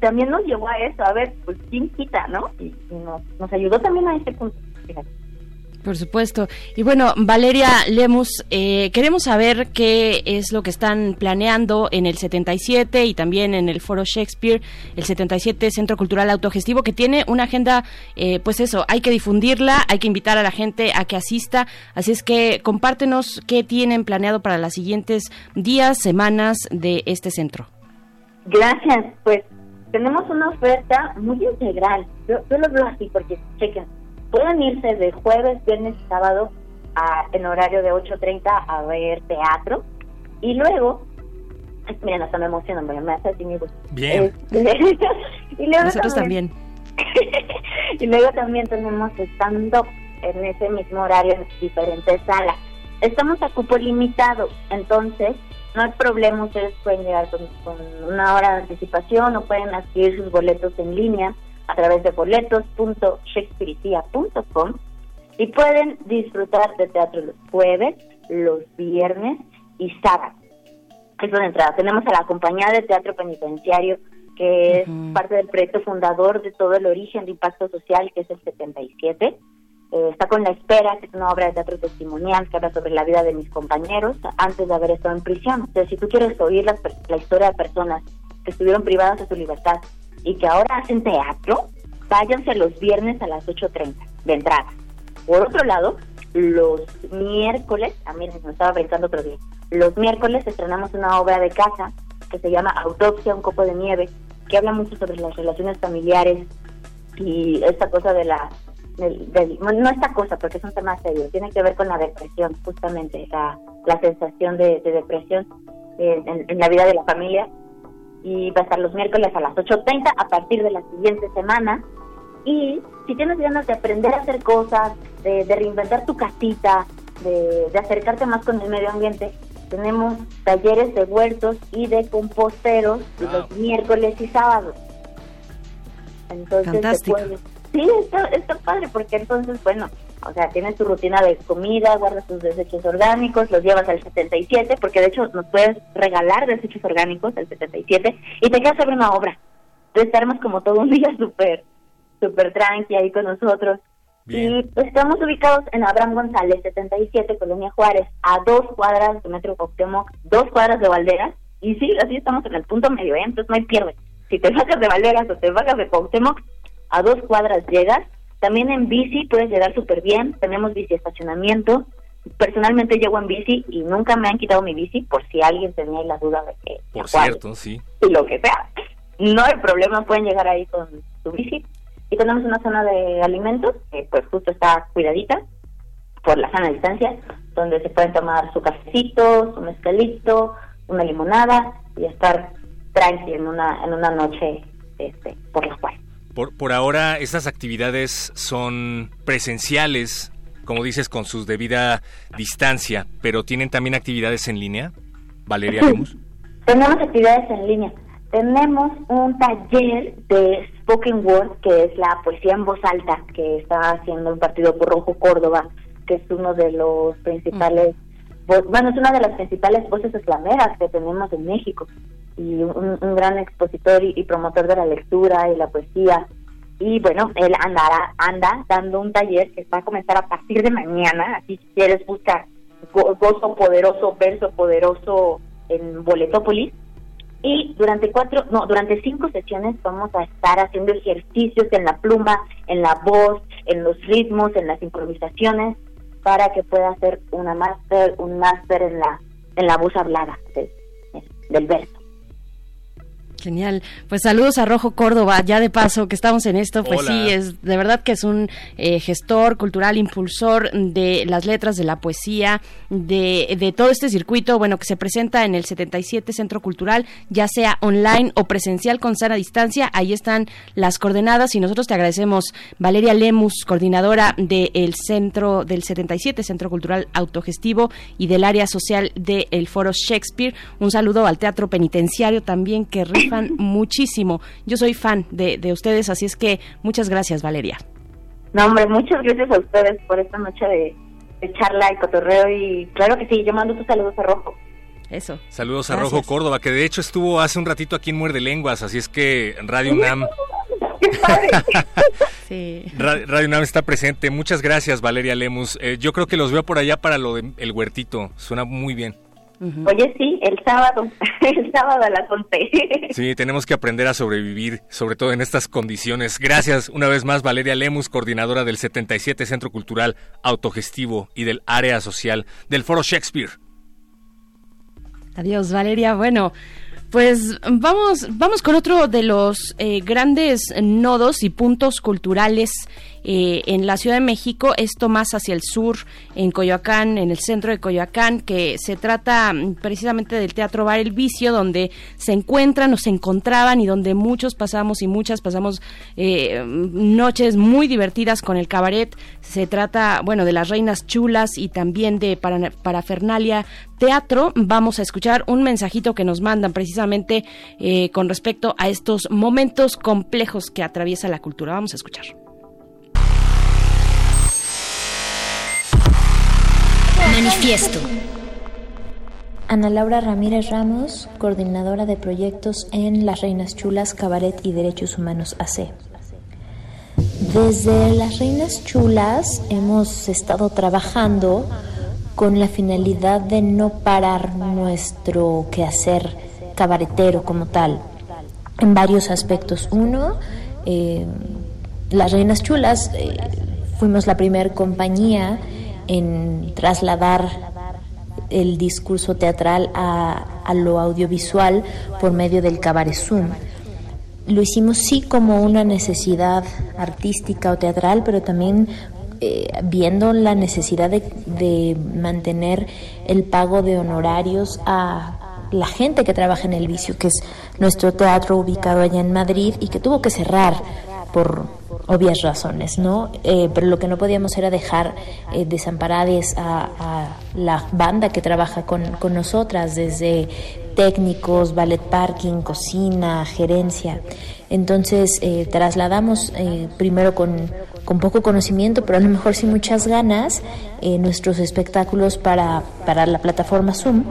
también nos llevó a eso, a ver, pues quién quita, ¿no? Y, y nos, nos ayudó también a ese punto, fíjate. Por supuesto. Y bueno, Valeria Lemus, eh, queremos saber qué es lo que están planeando en el 77 y también en el Foro Shakespeare, el 77 Centro Cultural Autogestivo, que tiene una agenda, eh, pues eso, hay que difundirla, hay que invitar a la gente a que asista. Así es que compártenos qué tienen planeado para los siguientes días, semanas de este centro. Gracias. Pues tenemos una oferta muy integral. Yo, yo lo veo así porque, chequen, pueden irse de jueves, viernes y sábado a, en horario de 8.30 a ver teatro y luego miren hasta me emociono me, me hace así mi voz. Bien. Este, y luego Nosotros también. y luego también tenemos stand-up en ese mismo horario en diferentes salas. Estamos a cupo limitado, entonces no hay problema, ustedes pueden llegar con, con una hora de anticipación o pueden adquirir sus boletos en línea a través de boletos.shakespearea.com y pueden disfrutar de teatro los jueves, los viernes y sábados. Eso de entrada. Tenemos a la compañía de teatro penitenciario, que es parte del proyecto fundador de todo el origen de impacto social, que es el 77. Eh, está con La Espera, que es una obra de teatro testimonial que habla sobre la vida de mis compañeros antes de haber estado en prisión. O sea, si tú quieres oír la, la historia de personas que estuvieron privadas de su libertad y que ahora hacen teatro, váyanse los viernes a las 8.30 de entrada. Por otro lado, los miércoles, a mí me estaba pensando otro día, los miércoles estrenamos una obra de casa que se llama Autopsia, un copo de nieve, que habla mucho sobre las relaciones familiares y esta cosa de la... del- bueno, no esta cosa, porque es un tema serio, tiene que ver con la depresión, justamente, la, la sensación de, de depresión en la vida de la familia y va a estar los miércoles a las 8.30 a partir de la siguiente semana. Y si tienes ganas de aprender a hacer cosas, de, de reinventar tu casita, de, de acercarte más con el medio ambiente, tenemos talleres de huertos y de composteros los miércoles y sábados. Entonces, Fantástico. puedes- sí, está, está padre porque entonces, bueno, o sea, tienes tu rutina de comida, guardas tus desechos orgánicos, los llevas al 77, porque de hecho nos puedes regalar desechos orgánicos al 77 y te quedas ver una obra. Entonces estaremos como todo un día súper, súper tranqui ahí con nosotros. Y pues, estamos ubicados en Abraham González, 77, Colonia Juárez, a dos cuadras de Metro Cuauhtémoc, dos cuadras de Valderas, y sí, así estamos en el punto medio, ¿eh? entonces no hay pierde. Si te bajas de Valderas o te bajas de Cuauhtémoc, a dos cuadras llegas. También en bici puedes llegar súper bien, tenemos bici estacionamiento. Personalmente llego en bici y nunca me han quitado mi bici, por si alguien tenía la duda de que Por cuál cierto, sí. y lo que sea. No hay problema, pueden llegar ahí con su bici. Y tenemos una zona de alimentos, que pues justo está cuidadita por la sana distancia, donde se pueden tomar su cafecito, su mezcalito, una limonada y estar tranqui en una, en una noche este, por la cual. Por, por ahora, estas actividades son presenciales, como dices, con su debida distancia, pero tienen también actividades en línea. Valeria Lemus. Tenemos actividades en línea. Tenemos un taller de spoken word, que es la poesía en voz alta, que está haciendo un partido por Rojo Córdoba, que es uno de los principales, vo- bueno, es una de las principales voces eslameras que tenemos en México y un, un gran expositor y, y promotor de la lectura y la poesía. Y bueno, él andará, anda dando un taller que va a comenzar a partir de mañana, así si quieres buscar go- gozo poderoso, verso poderoso en Boletópolis. Y durante cuatro, no, durante cinco sesiones vamos a estar haciendo ejercicios en la pluma, en la voz, en los ritmos, en las improvisaciones, para que pueda hacer una máster, un máster en la, en la voz hablada de- del verso. Genial. Pues saludos a Rojo Córdoba, ya de paso que estamos en esto, pues Hola. sí, es de verdad que es un eh, gestor cultural, impulsor de las letras, de la poesía, de, de todo este circuito, bueno, que se presenta en el 77 Centro Cultural, ya sea online o presencial con sana distancia, ahí están las coordenadas y nosotros te agradecemos, Valeria Lemus, coordinadora del Centro del 77 Centro Cultural Autogestivo y del área social del Foro Shakespeare, un saludo al Teatro Penitenciario también que rifan muchísimo. Yo soy fan de, de ustedes, así es que muchas gracias, Valeria. No, hombre, muchas gracias a ustedes por esta noche de, de charla y cotorreo y claro que sí, yo mando tus saludos a Rojo. Eso. Saludos a Gracias. Rojo Córdoba, que de hecho estuvo hace un ratito aquí en Muerde Lenguas, así es que Radio UNAM Sí. Radio UNAM está presente. Muchas gracias, Valeria Lemus. Eh, yo creo que los veo por allá para lo del el huertito. Suena muy bien. Oye, sí, el sábado, el sábado a las 11. Sí, tenemos que aprender a sobrevivir, sobre todo en estas condiciones. Gracias una vez más, Valeria Lemus, coordinadora del 77 Centro Cultural Autogestivo y del Área Social del Foro Shakespeare. Adiós, Valeria. Bueno, pues vamos, vamos con otro de los eh, grandes nodos y puntos culturales eh, en la Ciudad de México, esto más hacia el sur, en Coyoacán, en el centro de Coyoacán, que se trata mm, precisamente del Teatro Bar El Vicio, donde se encuentran o se encontraban y donde muchos pasamos y muchas pasamos eh, noches muy divertidas con el cabaret. Se trata, bueno, de las reinas chulas y también de para, parafernalia teatro. Vamos a escuchar un mensajito que nos mandan precisamente eh, con respecto a estos momentos complejos que atraviesa la cultura. Vamos a escuchar. Manifiesto. Ana Laura Ramírez Ramos, coordinadora de proyectos en Las Reinas Chulas, Cabaret y Derechos Humanos AC. Desde Las Reinas Chulas hemos estado trabajando con la finalidad de no parar nuestro quehacer cabaretero como tal, en varios aspectos. Uno, eh, Las Reinas Chulas, eh, fuimos la primera compañía en trasladar el discurso teatral a, lo audiovisual por medio del cabaret Zoom. Lo hicimos sí como una necesidad artística o teatral, pero también eh, viendo la necesidad de, mantener el pago de honorarios a la gente que trabaja en el vicio, que es nuestro teatro ubicado allá en Madrid y que tuvo que cerrar por obvias razones, ¿no? Eh, pero lo que no podíamos era dejar eh, desamparadas a, la banda que trabaja con, con, nosotras, desde técnicos, ballet parking, cocina, gerencia. Entonces eh, trasladamos primero con, con, poco conocimiento, pero a lo mejor sin muchas ganas, nuestros espectáculos para, para la plataforma Zoom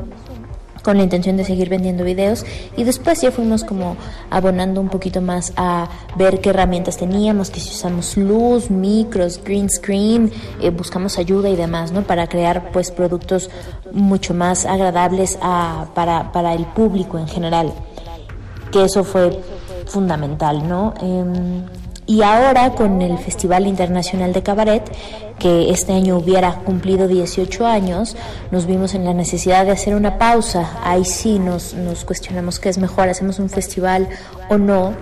con la intención de seguir vendiendo videos y después ya fuimos como abonando un poquito más a ver qué herramientas teníamos, que si usamos luz, micros, green screen, eh, buscamos ayuda y demás, ¿no? Para crear pues productos mucho más agradables a, para, para el público en general, que eso fue fundamental, ¿no? Em, y ahora con el Festival Internacional de Cabaret, que este año hubiera cumplido 18 años, nos vimos en la necesidad de hacer una pausa. Ahí sí nos, nos cuestionamos qué es mejor, hacemos un festival o no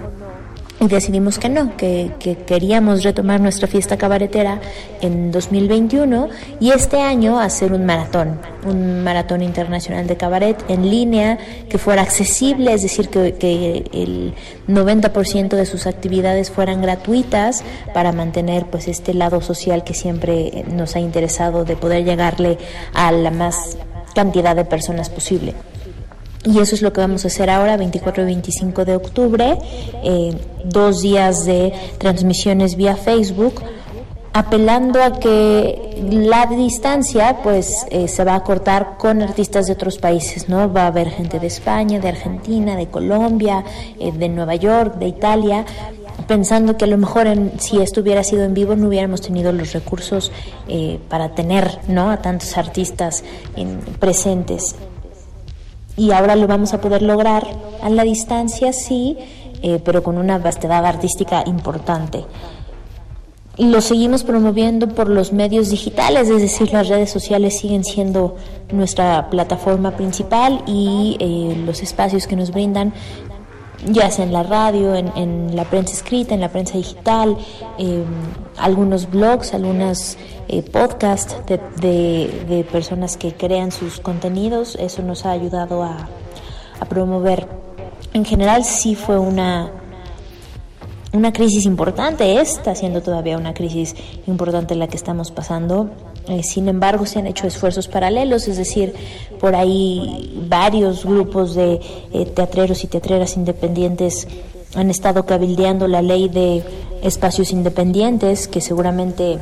y decidimos que no, que, queríamos retomar nuestra fiesta cabaretera en 2021 y este año hacer un maratón, un maratón internacional de cabaret en línea que fuera accesible, es decir, que, que el 90% de sus actividades fueran gratuitas para mantener pues este lado social que siempre nos ha interesado de poder llegarle a la más cantidad de personas posible. Y eso es lo que vamos a hacer ahora, 24 y 25 de octubre, eh, dos días de transmisiones vía Facebook, apelando a que la distancia pues eh, se va a cortar con artistas de otros países, ¿no? Va a haber gente de España, de Argentina, de Colombia, eh, de Nueva York, de Italia, pensando que a lo mejor en, si esto hubiera sido en vivo no hubiéramos tenido los recursos para tener ¿no? a tantos artistas presentes y ahora lo vamos a poder lograr a la distancia, sí, eh, pero con una vastedad artística importante. Y lo seguimos promoviendo por los medios digitales, es decir, las redes sociales siguen siendo nuestra plataforma principal y eh, los espacios que nos brindan, ya sea en la radio, en, la prensa escrita, en la prensa digital, eh, algunos blogs, algunas eh, podcast de, de, personas que crean sus contenidos. Eso nos ha ayudado a, a promover. En general sí fue una, una crisis importante, está siendo todavía una crisis importante la que estamos pasando. Eh, sin embargo, se han hecho esfuerzos paralelos, es decir, por ahí varios grupos de eh, teatreros y teatreras independientes han estado cabildeando la ley de espacios independientes, que seguramente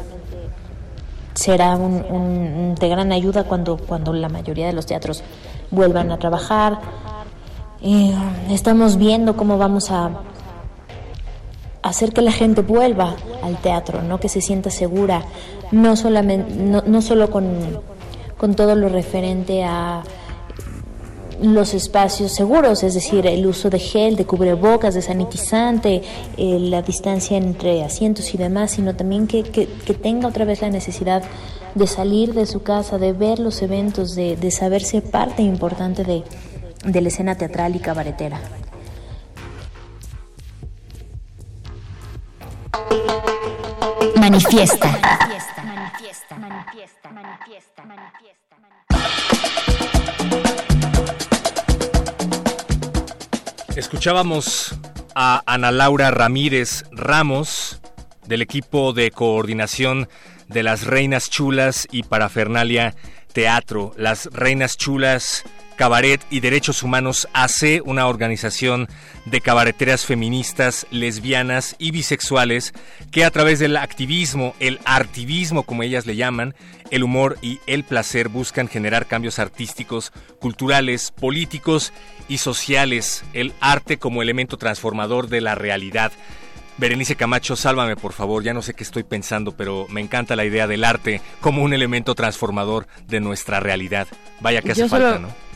será un, de gran ayuda cuando, cuando la mayoría de los teatros vuelvan a trabajar. Eh, estamos viendo cómo vamos a, hacer que la gente vuelva al teatro, ¿no? que se sienta segura, no, solamente, no, solo con, todo lo referente a los espacios seguros, es decir, el uso de gel, de cubrebocas, de sanitizante, eh, la distancia entre asientos y demás, sino también que, que, tenga otra vez la necesidad de salir de su casa, de ver los eventos, de, de saberse parte importante de, de la escena teatral y cabaretera. Manifiesta. Escuchábamos a Ana Laura Ramírez Ramos del equipo de coordinación de las Reinas Chulas y Parafernalia Teatro. Las Reinas Chulas Cabaret y Derechos Humanos AC, una organización de cabareteras feministas, lesbianas y bisexuales que a través del activismo, el artivismo como ellas le llaman, el humor y el placer buscan generar cambios artísticos, culturales, políticos y sociales, el arte como elemento transformador de la realidad. Berenice Camacho, sálvame por favor, ya no sé qué estoy pensando, pero me encanta la idea del arte como un elemento transformador de nuestra realidad. Vaya que hace falta, ¿no?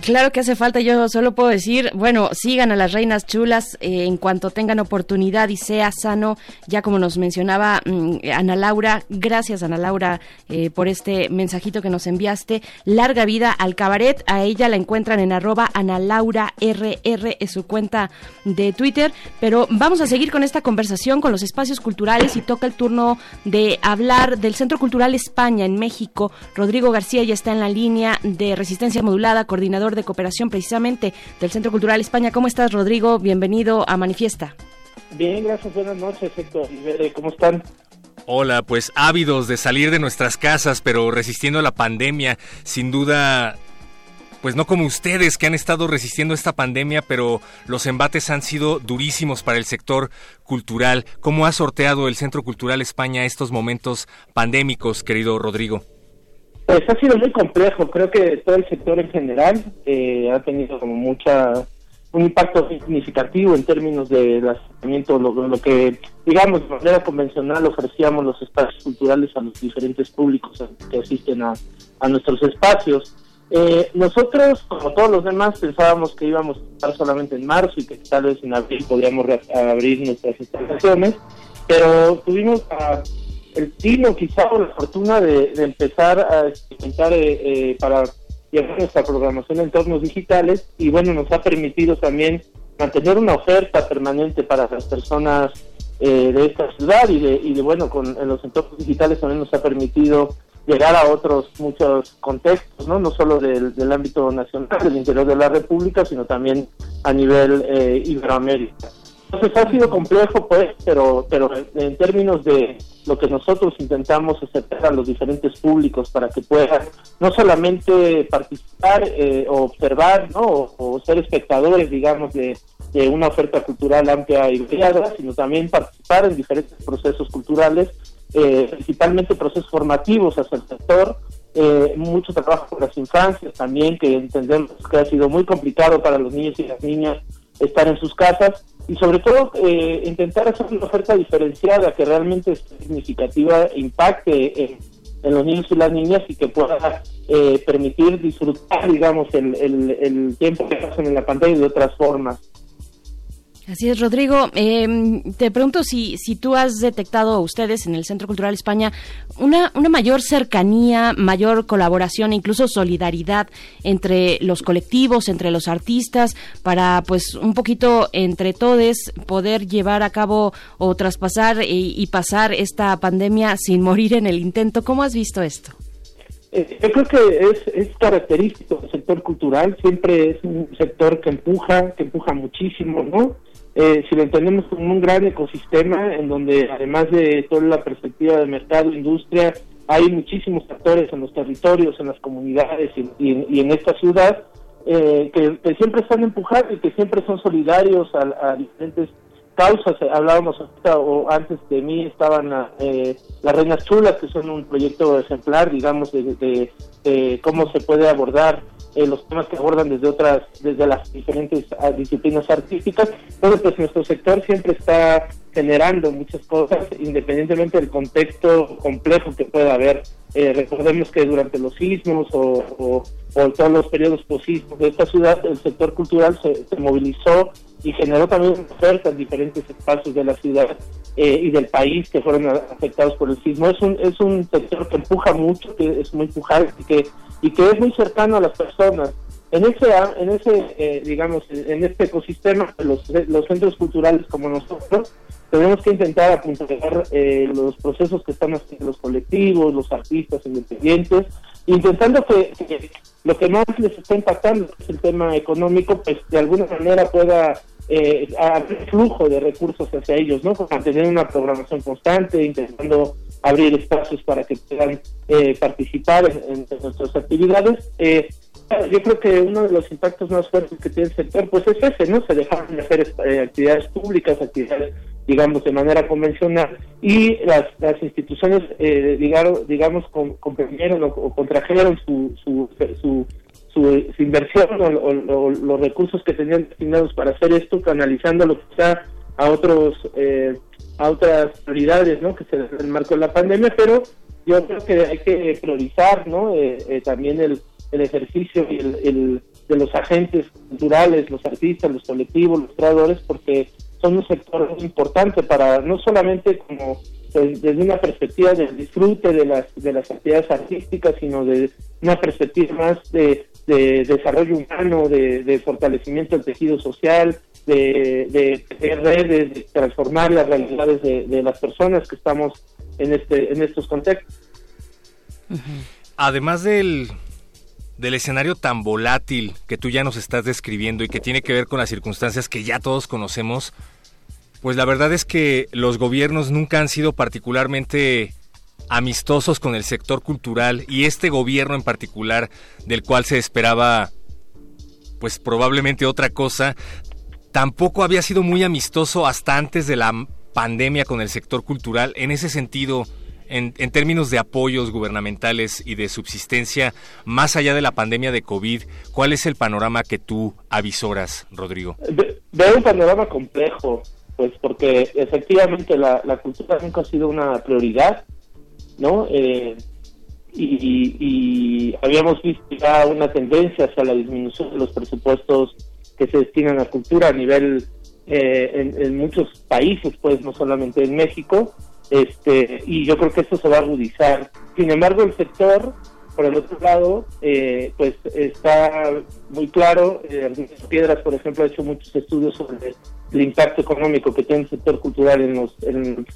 Claro que hace falta, yo solo puedo decir, bueno, sigan a las reinas chulas eh, en cuanto tengan oportunidad y sea sano, ya como nos mencionaba mm, Ana Laura, gracias Ana Laura eh, por este mensajito que nos enviaste, larga vida al cabaret, a ella la encuentran en arroba Ana Laura RR, es su cuenta de Twitter, pero vamos a seguir con esta conversación con los espacios culturales y toca el turno de hablar del Centro Cultural España en México, Rodrigo García ya está en la línea de resistencia modulada, coordinador de cooperación precisamente del Centro Cultural España. ¿Cómo estás, Rodrigo? Bienvenido a Manifiesta. Bien, gracias. Buenas noches, Héctor. ¿Cómo están? Hola, pues ávidos de salir de nuestras casas, pero resistiendo la pandemia, sin duda pues no como ustedes que han estado resistiendo esta pandemia, pero los embates han sido durísimos para el sector cultural. ¿Cómo ha sorteado el Centro Cultural España estos momentos pandémicos, querido Rodrigo? Pues ha sido muy complejo, creo que todo el sector en general eh, ha tenido como mucha un impacto significativo en términos de lanzamiento, lo, lo que digamos de manera convencional ofrecíamos los espacios culturales a los diferentes públicos que asisten a, nuestros espacios. Eh, nosotros, como todos los demás, pensábamos que íbamos a estar solamente en marzo y que tal vez en abril podíamos abrir nuestras instalaciones, pero tuvimos a el tino quizá o la fortuna de, empezar a experimentar eh, eh, para llevar nuestra programación en entornos digitales y bueno, nos ha permitido también mantener una oferta permanente para las personas eh, de esta ciudad y de, y de bueno, con en los entornos digitales también nos ha permitido llegar a otros muchos contextos, no, no solo del, del ámbito nacional, del interior de la República, sino también a nivel eh, Iberoamérica. Entonces ha sido complejo, pues, pero, pero en términos de lo que nosotros intentamos acercar a los diferentes públicos para que puedan no solamente participar eh, observar, ¿no? O, ser espectadores, digamos, de, una oferta cultural amplia y variada, sino también participar en diferentes procesos culturales, eh, principalmente procesos formativos hacia el sector, eh, mucho trabajo con las infancias también, que entendemos que ha sido muy complicado para los niños y las niñas estar en sus casas y sobre todo eh, intentar hacer una oferta diferenciada que realmente significativa impacte en, los niños y las niñas y que pueda eh, permitir disfrutar, digamos, el, el, el tiempo que pasan en la pantalla de otras formas. Así es, Rodrigo. Em, te pregunto si, si tú has detectado ustedes en el Centro Cultural España una, una mayor cercanía, mayor colaboración incluso solidaridad entre los colectivos, entre los artistas, para pues un poquito entre todos poder llevar a cabo o traspasar y, pasar esta pandemia sin morir en el intento. ¿Cómo has visto esto? Eh, yo creo que es, es característico del sector cultural, siempre es un sector que empuja, que empuja muchísimo, ¿no? Eh, si lo entendemos como un gran ecosistema en donde además de toda la perspectiva de mercado, industria, hay muchísimos actores en los territorios, en las comunidades y, en esta ciudad eh, que, siempre están empujando y que siempre son solidarios a, diferentes causas. Hablábamos o antes de mí estaban eh, las Reinas Chulas, que son un proyecto ejemplar, digamos, de, de cómo se puede abordar eh, los temas que abordan desde otras, desde las diferentes ah, disciplinas artísticas. Entonces, pues nuestro sector siempre está generando muchas cosas, independientemente del contexto complejo que pueda haber. Eh, recordemos que durante los sismos o, o, todos los periodos posismos de esta ciudad, el sector cultural se, movilizó y generó también ofertas en diferentes espacios de la ciudad eh, y del país que fueron afectados por el sismo. Es un, es un sector que empuja mucho, que es muy y que, y que es muy cercano a las personas. En ese, en ese eh, digamos, en este ecosistema, los, centros culturales como nosotros, tenemos que intentar apuntar eh, los procesos que están haciendo los colectivos, los artistas independientes, intentando que, lo que más les está impactando es el tema económico, pues de alguna manera pueda eh, flujo de recursos hacia ellos, ¿no? Mantener una programación constante, intentando abrir espacios para que puedan eh, participar en, nuestras actividades. Eh, yo creo que uno de los impactos más fuertes que tiene el sector, pues es ese, ¿no? Se dejaron de hacer eh, actividades públicas, actividades digamos, de manera convencional, y las, las instituciones, eh, digamos, digamos comprimieron o, contrajeron su, su, su, su, inversión o, los recursos que tenían destinados para hacer esto, canalizándolo quizá a otros eh, a otras prioridades ¿no? que se dan en el marco de la pandemia, pero yo creo que hay que priorizar ¿no? Eh, eh, también el, el ejercicio y el, el, de los agentes culturales, los artistas, los colectivos, los creadores, porque son un sector importante para no solamente como pues, desde una perspectiva del disfrute de las de las actividades artísticas, sino de una perspectiva más de, desarrollo humano, de, fortalecimiento del tejido social, de, de, redes, de transformar las realidades de, las personas que estamos en este en estos contextos. Además del del escenario tan volátil que tú ya nos estás describiendo y que tiene que ver con las circunstancias que ya todos conocemos, pues la verdad es que los gobiernos nunca han sido particularmente amistosos con el sector cultural y este gobierno en particular del cual se esperaba pues probablemente otra cosa, tampoco había sido muy amistoso hasta antes de la pandemia con el sector cultural. En ese sentido, en, términos de apoyos gubernamentales y de subsistencia, más allá de la pandemia de COVID, ¿cuál es el panorama que tú avisoras, Rodrigo? Veo un panorama complejo pues porque efectivamente la cultura nunca ha sido una prioridad, ¿no? Eh, y, habíamos visto ya una tendencia hacia la disminución de los presupuestos que se destinan a cultura a nivel eh, en, muchos países, pues no solamente en México, este y yo creo que esto se va a agudizar. Sin embargo, el sector por el otro lado, eh, pues está muy claro, eh, Piedras, por ejemplo, ha hecho muchos estudios sobre el impacto económico que tiene el sector cultural en, los, en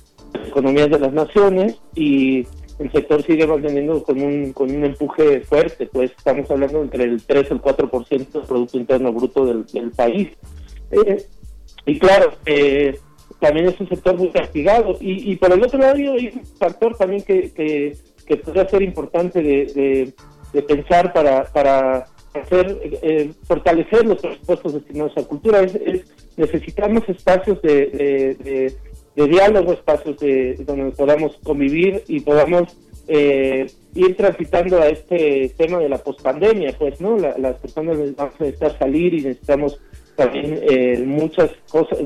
economías de las naciones y el sector sigue manteniendo con un, con un empuje fuerte, pues estamos hablando entre el 3 y el 4% del Producto Interno Bruto del, país. Eh, y claro, eh, también es un sector muy castigado. Y, y por el otro lado hay un factor también que, que que podría ser importante de, de, pensar para, para hacer eh, fortalecer los presupuestos destinados a cultura. Es, necesitamos espacios de, de, diálogo, espacios de, donde podamos convivir y podamos eh, ir transitando a este tema de la pospandemia, pues, ¿no? las personas vamos a necesitar salir y necesitamos también eh, muchas cosas,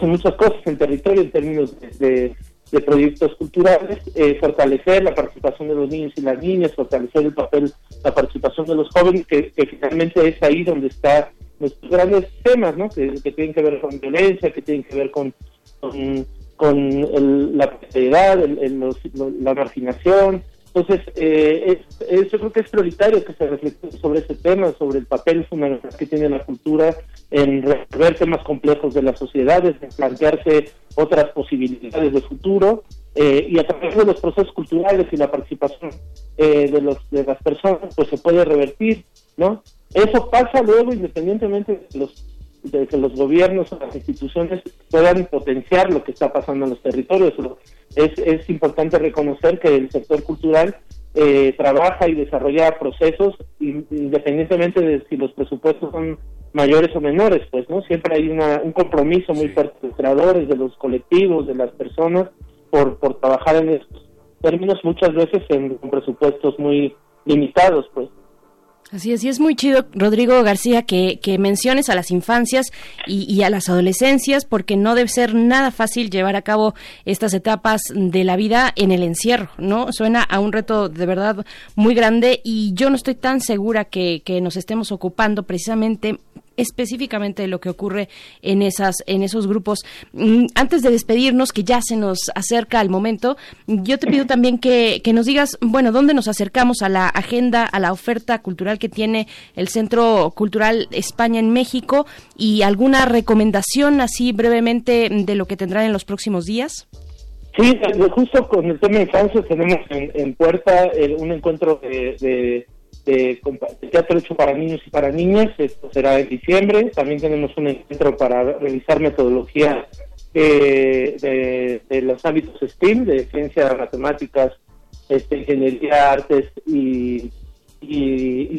muchas cosas en territorio en términos de, de proyectos culturales, eh, fortalecer la participación de los niños y las niñas, fortalecer el papel, la participación de los jóvenes, que, finalmente es ahí donde están nuestros grandes temas, ¿no? Que, tienen que ver con violencia, que tienen que ver con, la precariedad, la marginación, entonces, eh, es, yo creo que es prioritario que se reflexione sobre ese tema, sobre el papel fundamental que tiene la cultura en resolver temas complejos de las sociedades, en plantearse otras posibilidades de futuro eh, y a través de los procesos culturales y la participación eh, de, los, de las personas, pues se puede revertir, ¿no? Eso pasa luego independientemente de los de que los gobiernos o las instituciones puedan potenciar lo que está pasando en los territorios. Es, es importante reconocer que el sector cultural eh, trabaja y desarrolla procesos independientemente de si los presupuestos son mayores o menores, pues, ¿no? Siempre hay una, un compromiso muy fuerte de los creadores, de los colectivos, de las personas, por, por trabajar en estos términos, muchas veces en, presupuestos muy limitados, pues. Así es, y es muy chido, Rodrigo García, que, que menciones a las infancias y, y, a las adolescencias, porque no debe ser nada fácil llevar a cabo estas etapas de la vida en el encierro, ¿no? Suena a un reto de verdad muy grande y yo no estoy tan segura que, que nos estemos ocupando precisamente específicamente de lo que ocurre en esas en esos grupos. Mm, antes de despedirnos, que ya se nos acerca el momento, yo te pido también que, que nos digas, bueno, dónde nos acercamos a la agenda, a la oferta cultural que tiene el Centro Cultural España en México y alguna recomendación así brevemente de lo que tendrán en los próximos días. Sí, justo con el tema de infancia tenemos en, puerta un encuentro de, teatro hecho para niños y para niñas, esto será en diciembre. También tenemos un encuentro para revisar metodología eh, de, los ámbitos STEAM, de ciencias, matemáticas, este, ingeniería, artes y,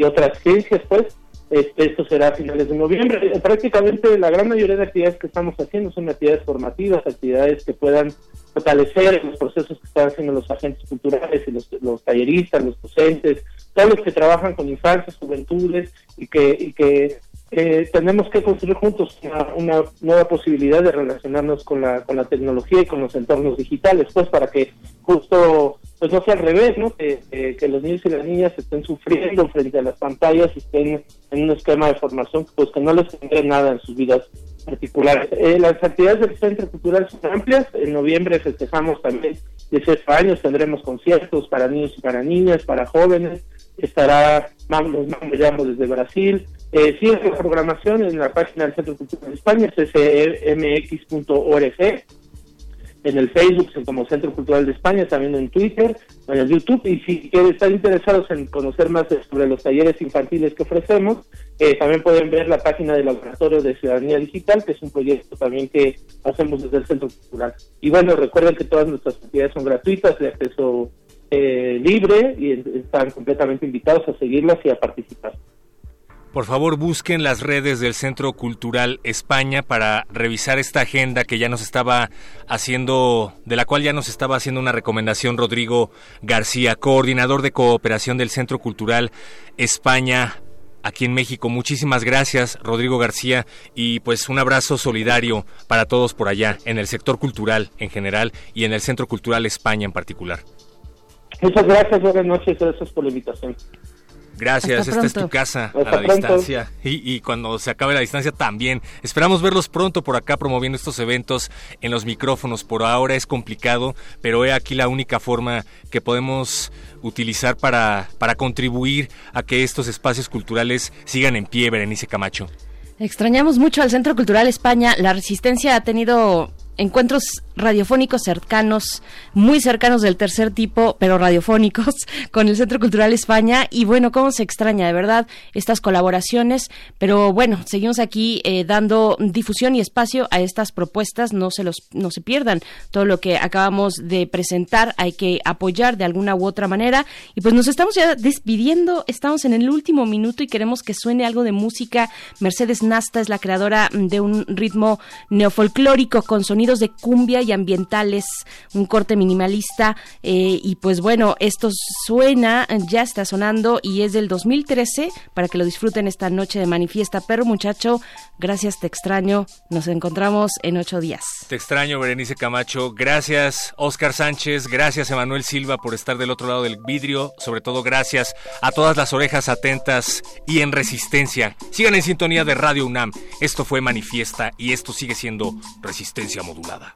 otras ciencias, pues. Este, esto será a finales de noviembre. Prácticamente la gran mayoría de actividades que estamos haciendo son actividades formativas, actividades que puedan fortalecer los procesos que están haciendo los agentes culturales y los talleristas, los docentes, todos los que trabajan con infancias, juventudes y que, y que tenemos que construir juntos una, nueva posibilidad de relacionarnos con la, con la tecnología y con los entornos digitales, pues para que justo pues no sea al revés, ¿no? Que, los niños y las niñas estén sufriendo frente a las pantallas y estén en un esquema de formación pues que no les tendrá nada en sus vidas particulares. Eh, las actividades del Centro Cultural son amplias. En noviembre festejamos también 18 años, tendremos conciertos para niños y para niñas, para jóvenes, estará los Mambos desde Brasil. Eh, sigue la programación en la página del Centro Cultural de España, ccmx.org, en el Facebook como Centro Cultural de España, también en Twitter, en el YouTube. Y si están interesados en conocer más sobre los talleres infantiles que ofrecemos, eh, también pueden ver la página del Laboratorio de Ciudadanía Digital, que es un proyecto también que hacemos desde el Centro Cultural. Y bueno, recuerden que todas nuestras actividades son gratuitas, de acceso eh, libre y están completamente invitados a seguirlas y a participar. Por favor, busquen las redes del Centro Cultural España para revisar esta agenda que ya nos estaba haciendo, de la cual ya nos estaba haciendo una recomendación Rodrigo García, coordinador de cooperación del Centro Cultural España aquí en México. Muchísimas gracias, Rodrigo García, y pues un abrazo solidario para todos por allá, en el sector cultural en general y en el Centro Cultural España en particular. Muchas gracias, buenas noches, gracias por la invitación. Gracias, esta es tu casa a la distancia y, y, cuando se acabe la distancia también. Esperamos verlos pronto por acá promoviendo estos eventos en los micrófonos. Por ahora es complicado, pero he aquí la única forma que podemos utilizar para, para contribuir a que estos espacios culturales sigan en pie, Berenice Camacho. Extrañamos mucho al Centro Cultural España. La Resistencia ha tenido encuentros radiofónicos cercanos, muy cercanos del tercer tipo, pero radiofónicos, con el Centro Cultural España. Y bueno, cómo se extraña de verdad estas colaboraciones. Pero bueno, seguimos aquí eh, dando difusión y espacio a estas propuestas. No se los, no se pierdan todo lo que acabamos de presentar. Hay que apoyar de alguna u otra manera. Y pues nos estamos ya despidiendo. Estamos en el último minuto y queremos que suene algo de música. Mercedes Nasta es la creadora de un ritmo neofolclórico con sonidos de cumbia ambientales, un corte minimalista. Eh, y pues bueno, esto suena, ya está sonando y es del 2013 para que lo disfruten esta noche de manifiesta. Pero muchacho, gracias, te extraño. Nos encontramos en ocho días. Te extraño, Berenice Camacho. Gracias, Oscar Sánchez. Gracias, Emanuel Silva, por estar del otro lado del vidrio. Sobre todo, gracias a todas las orejas atentas y en resistencia. Sigan en sintonía de Radio UNAM. Esto fue Manifiesta y esto sigue siendo Resistencia Modulada.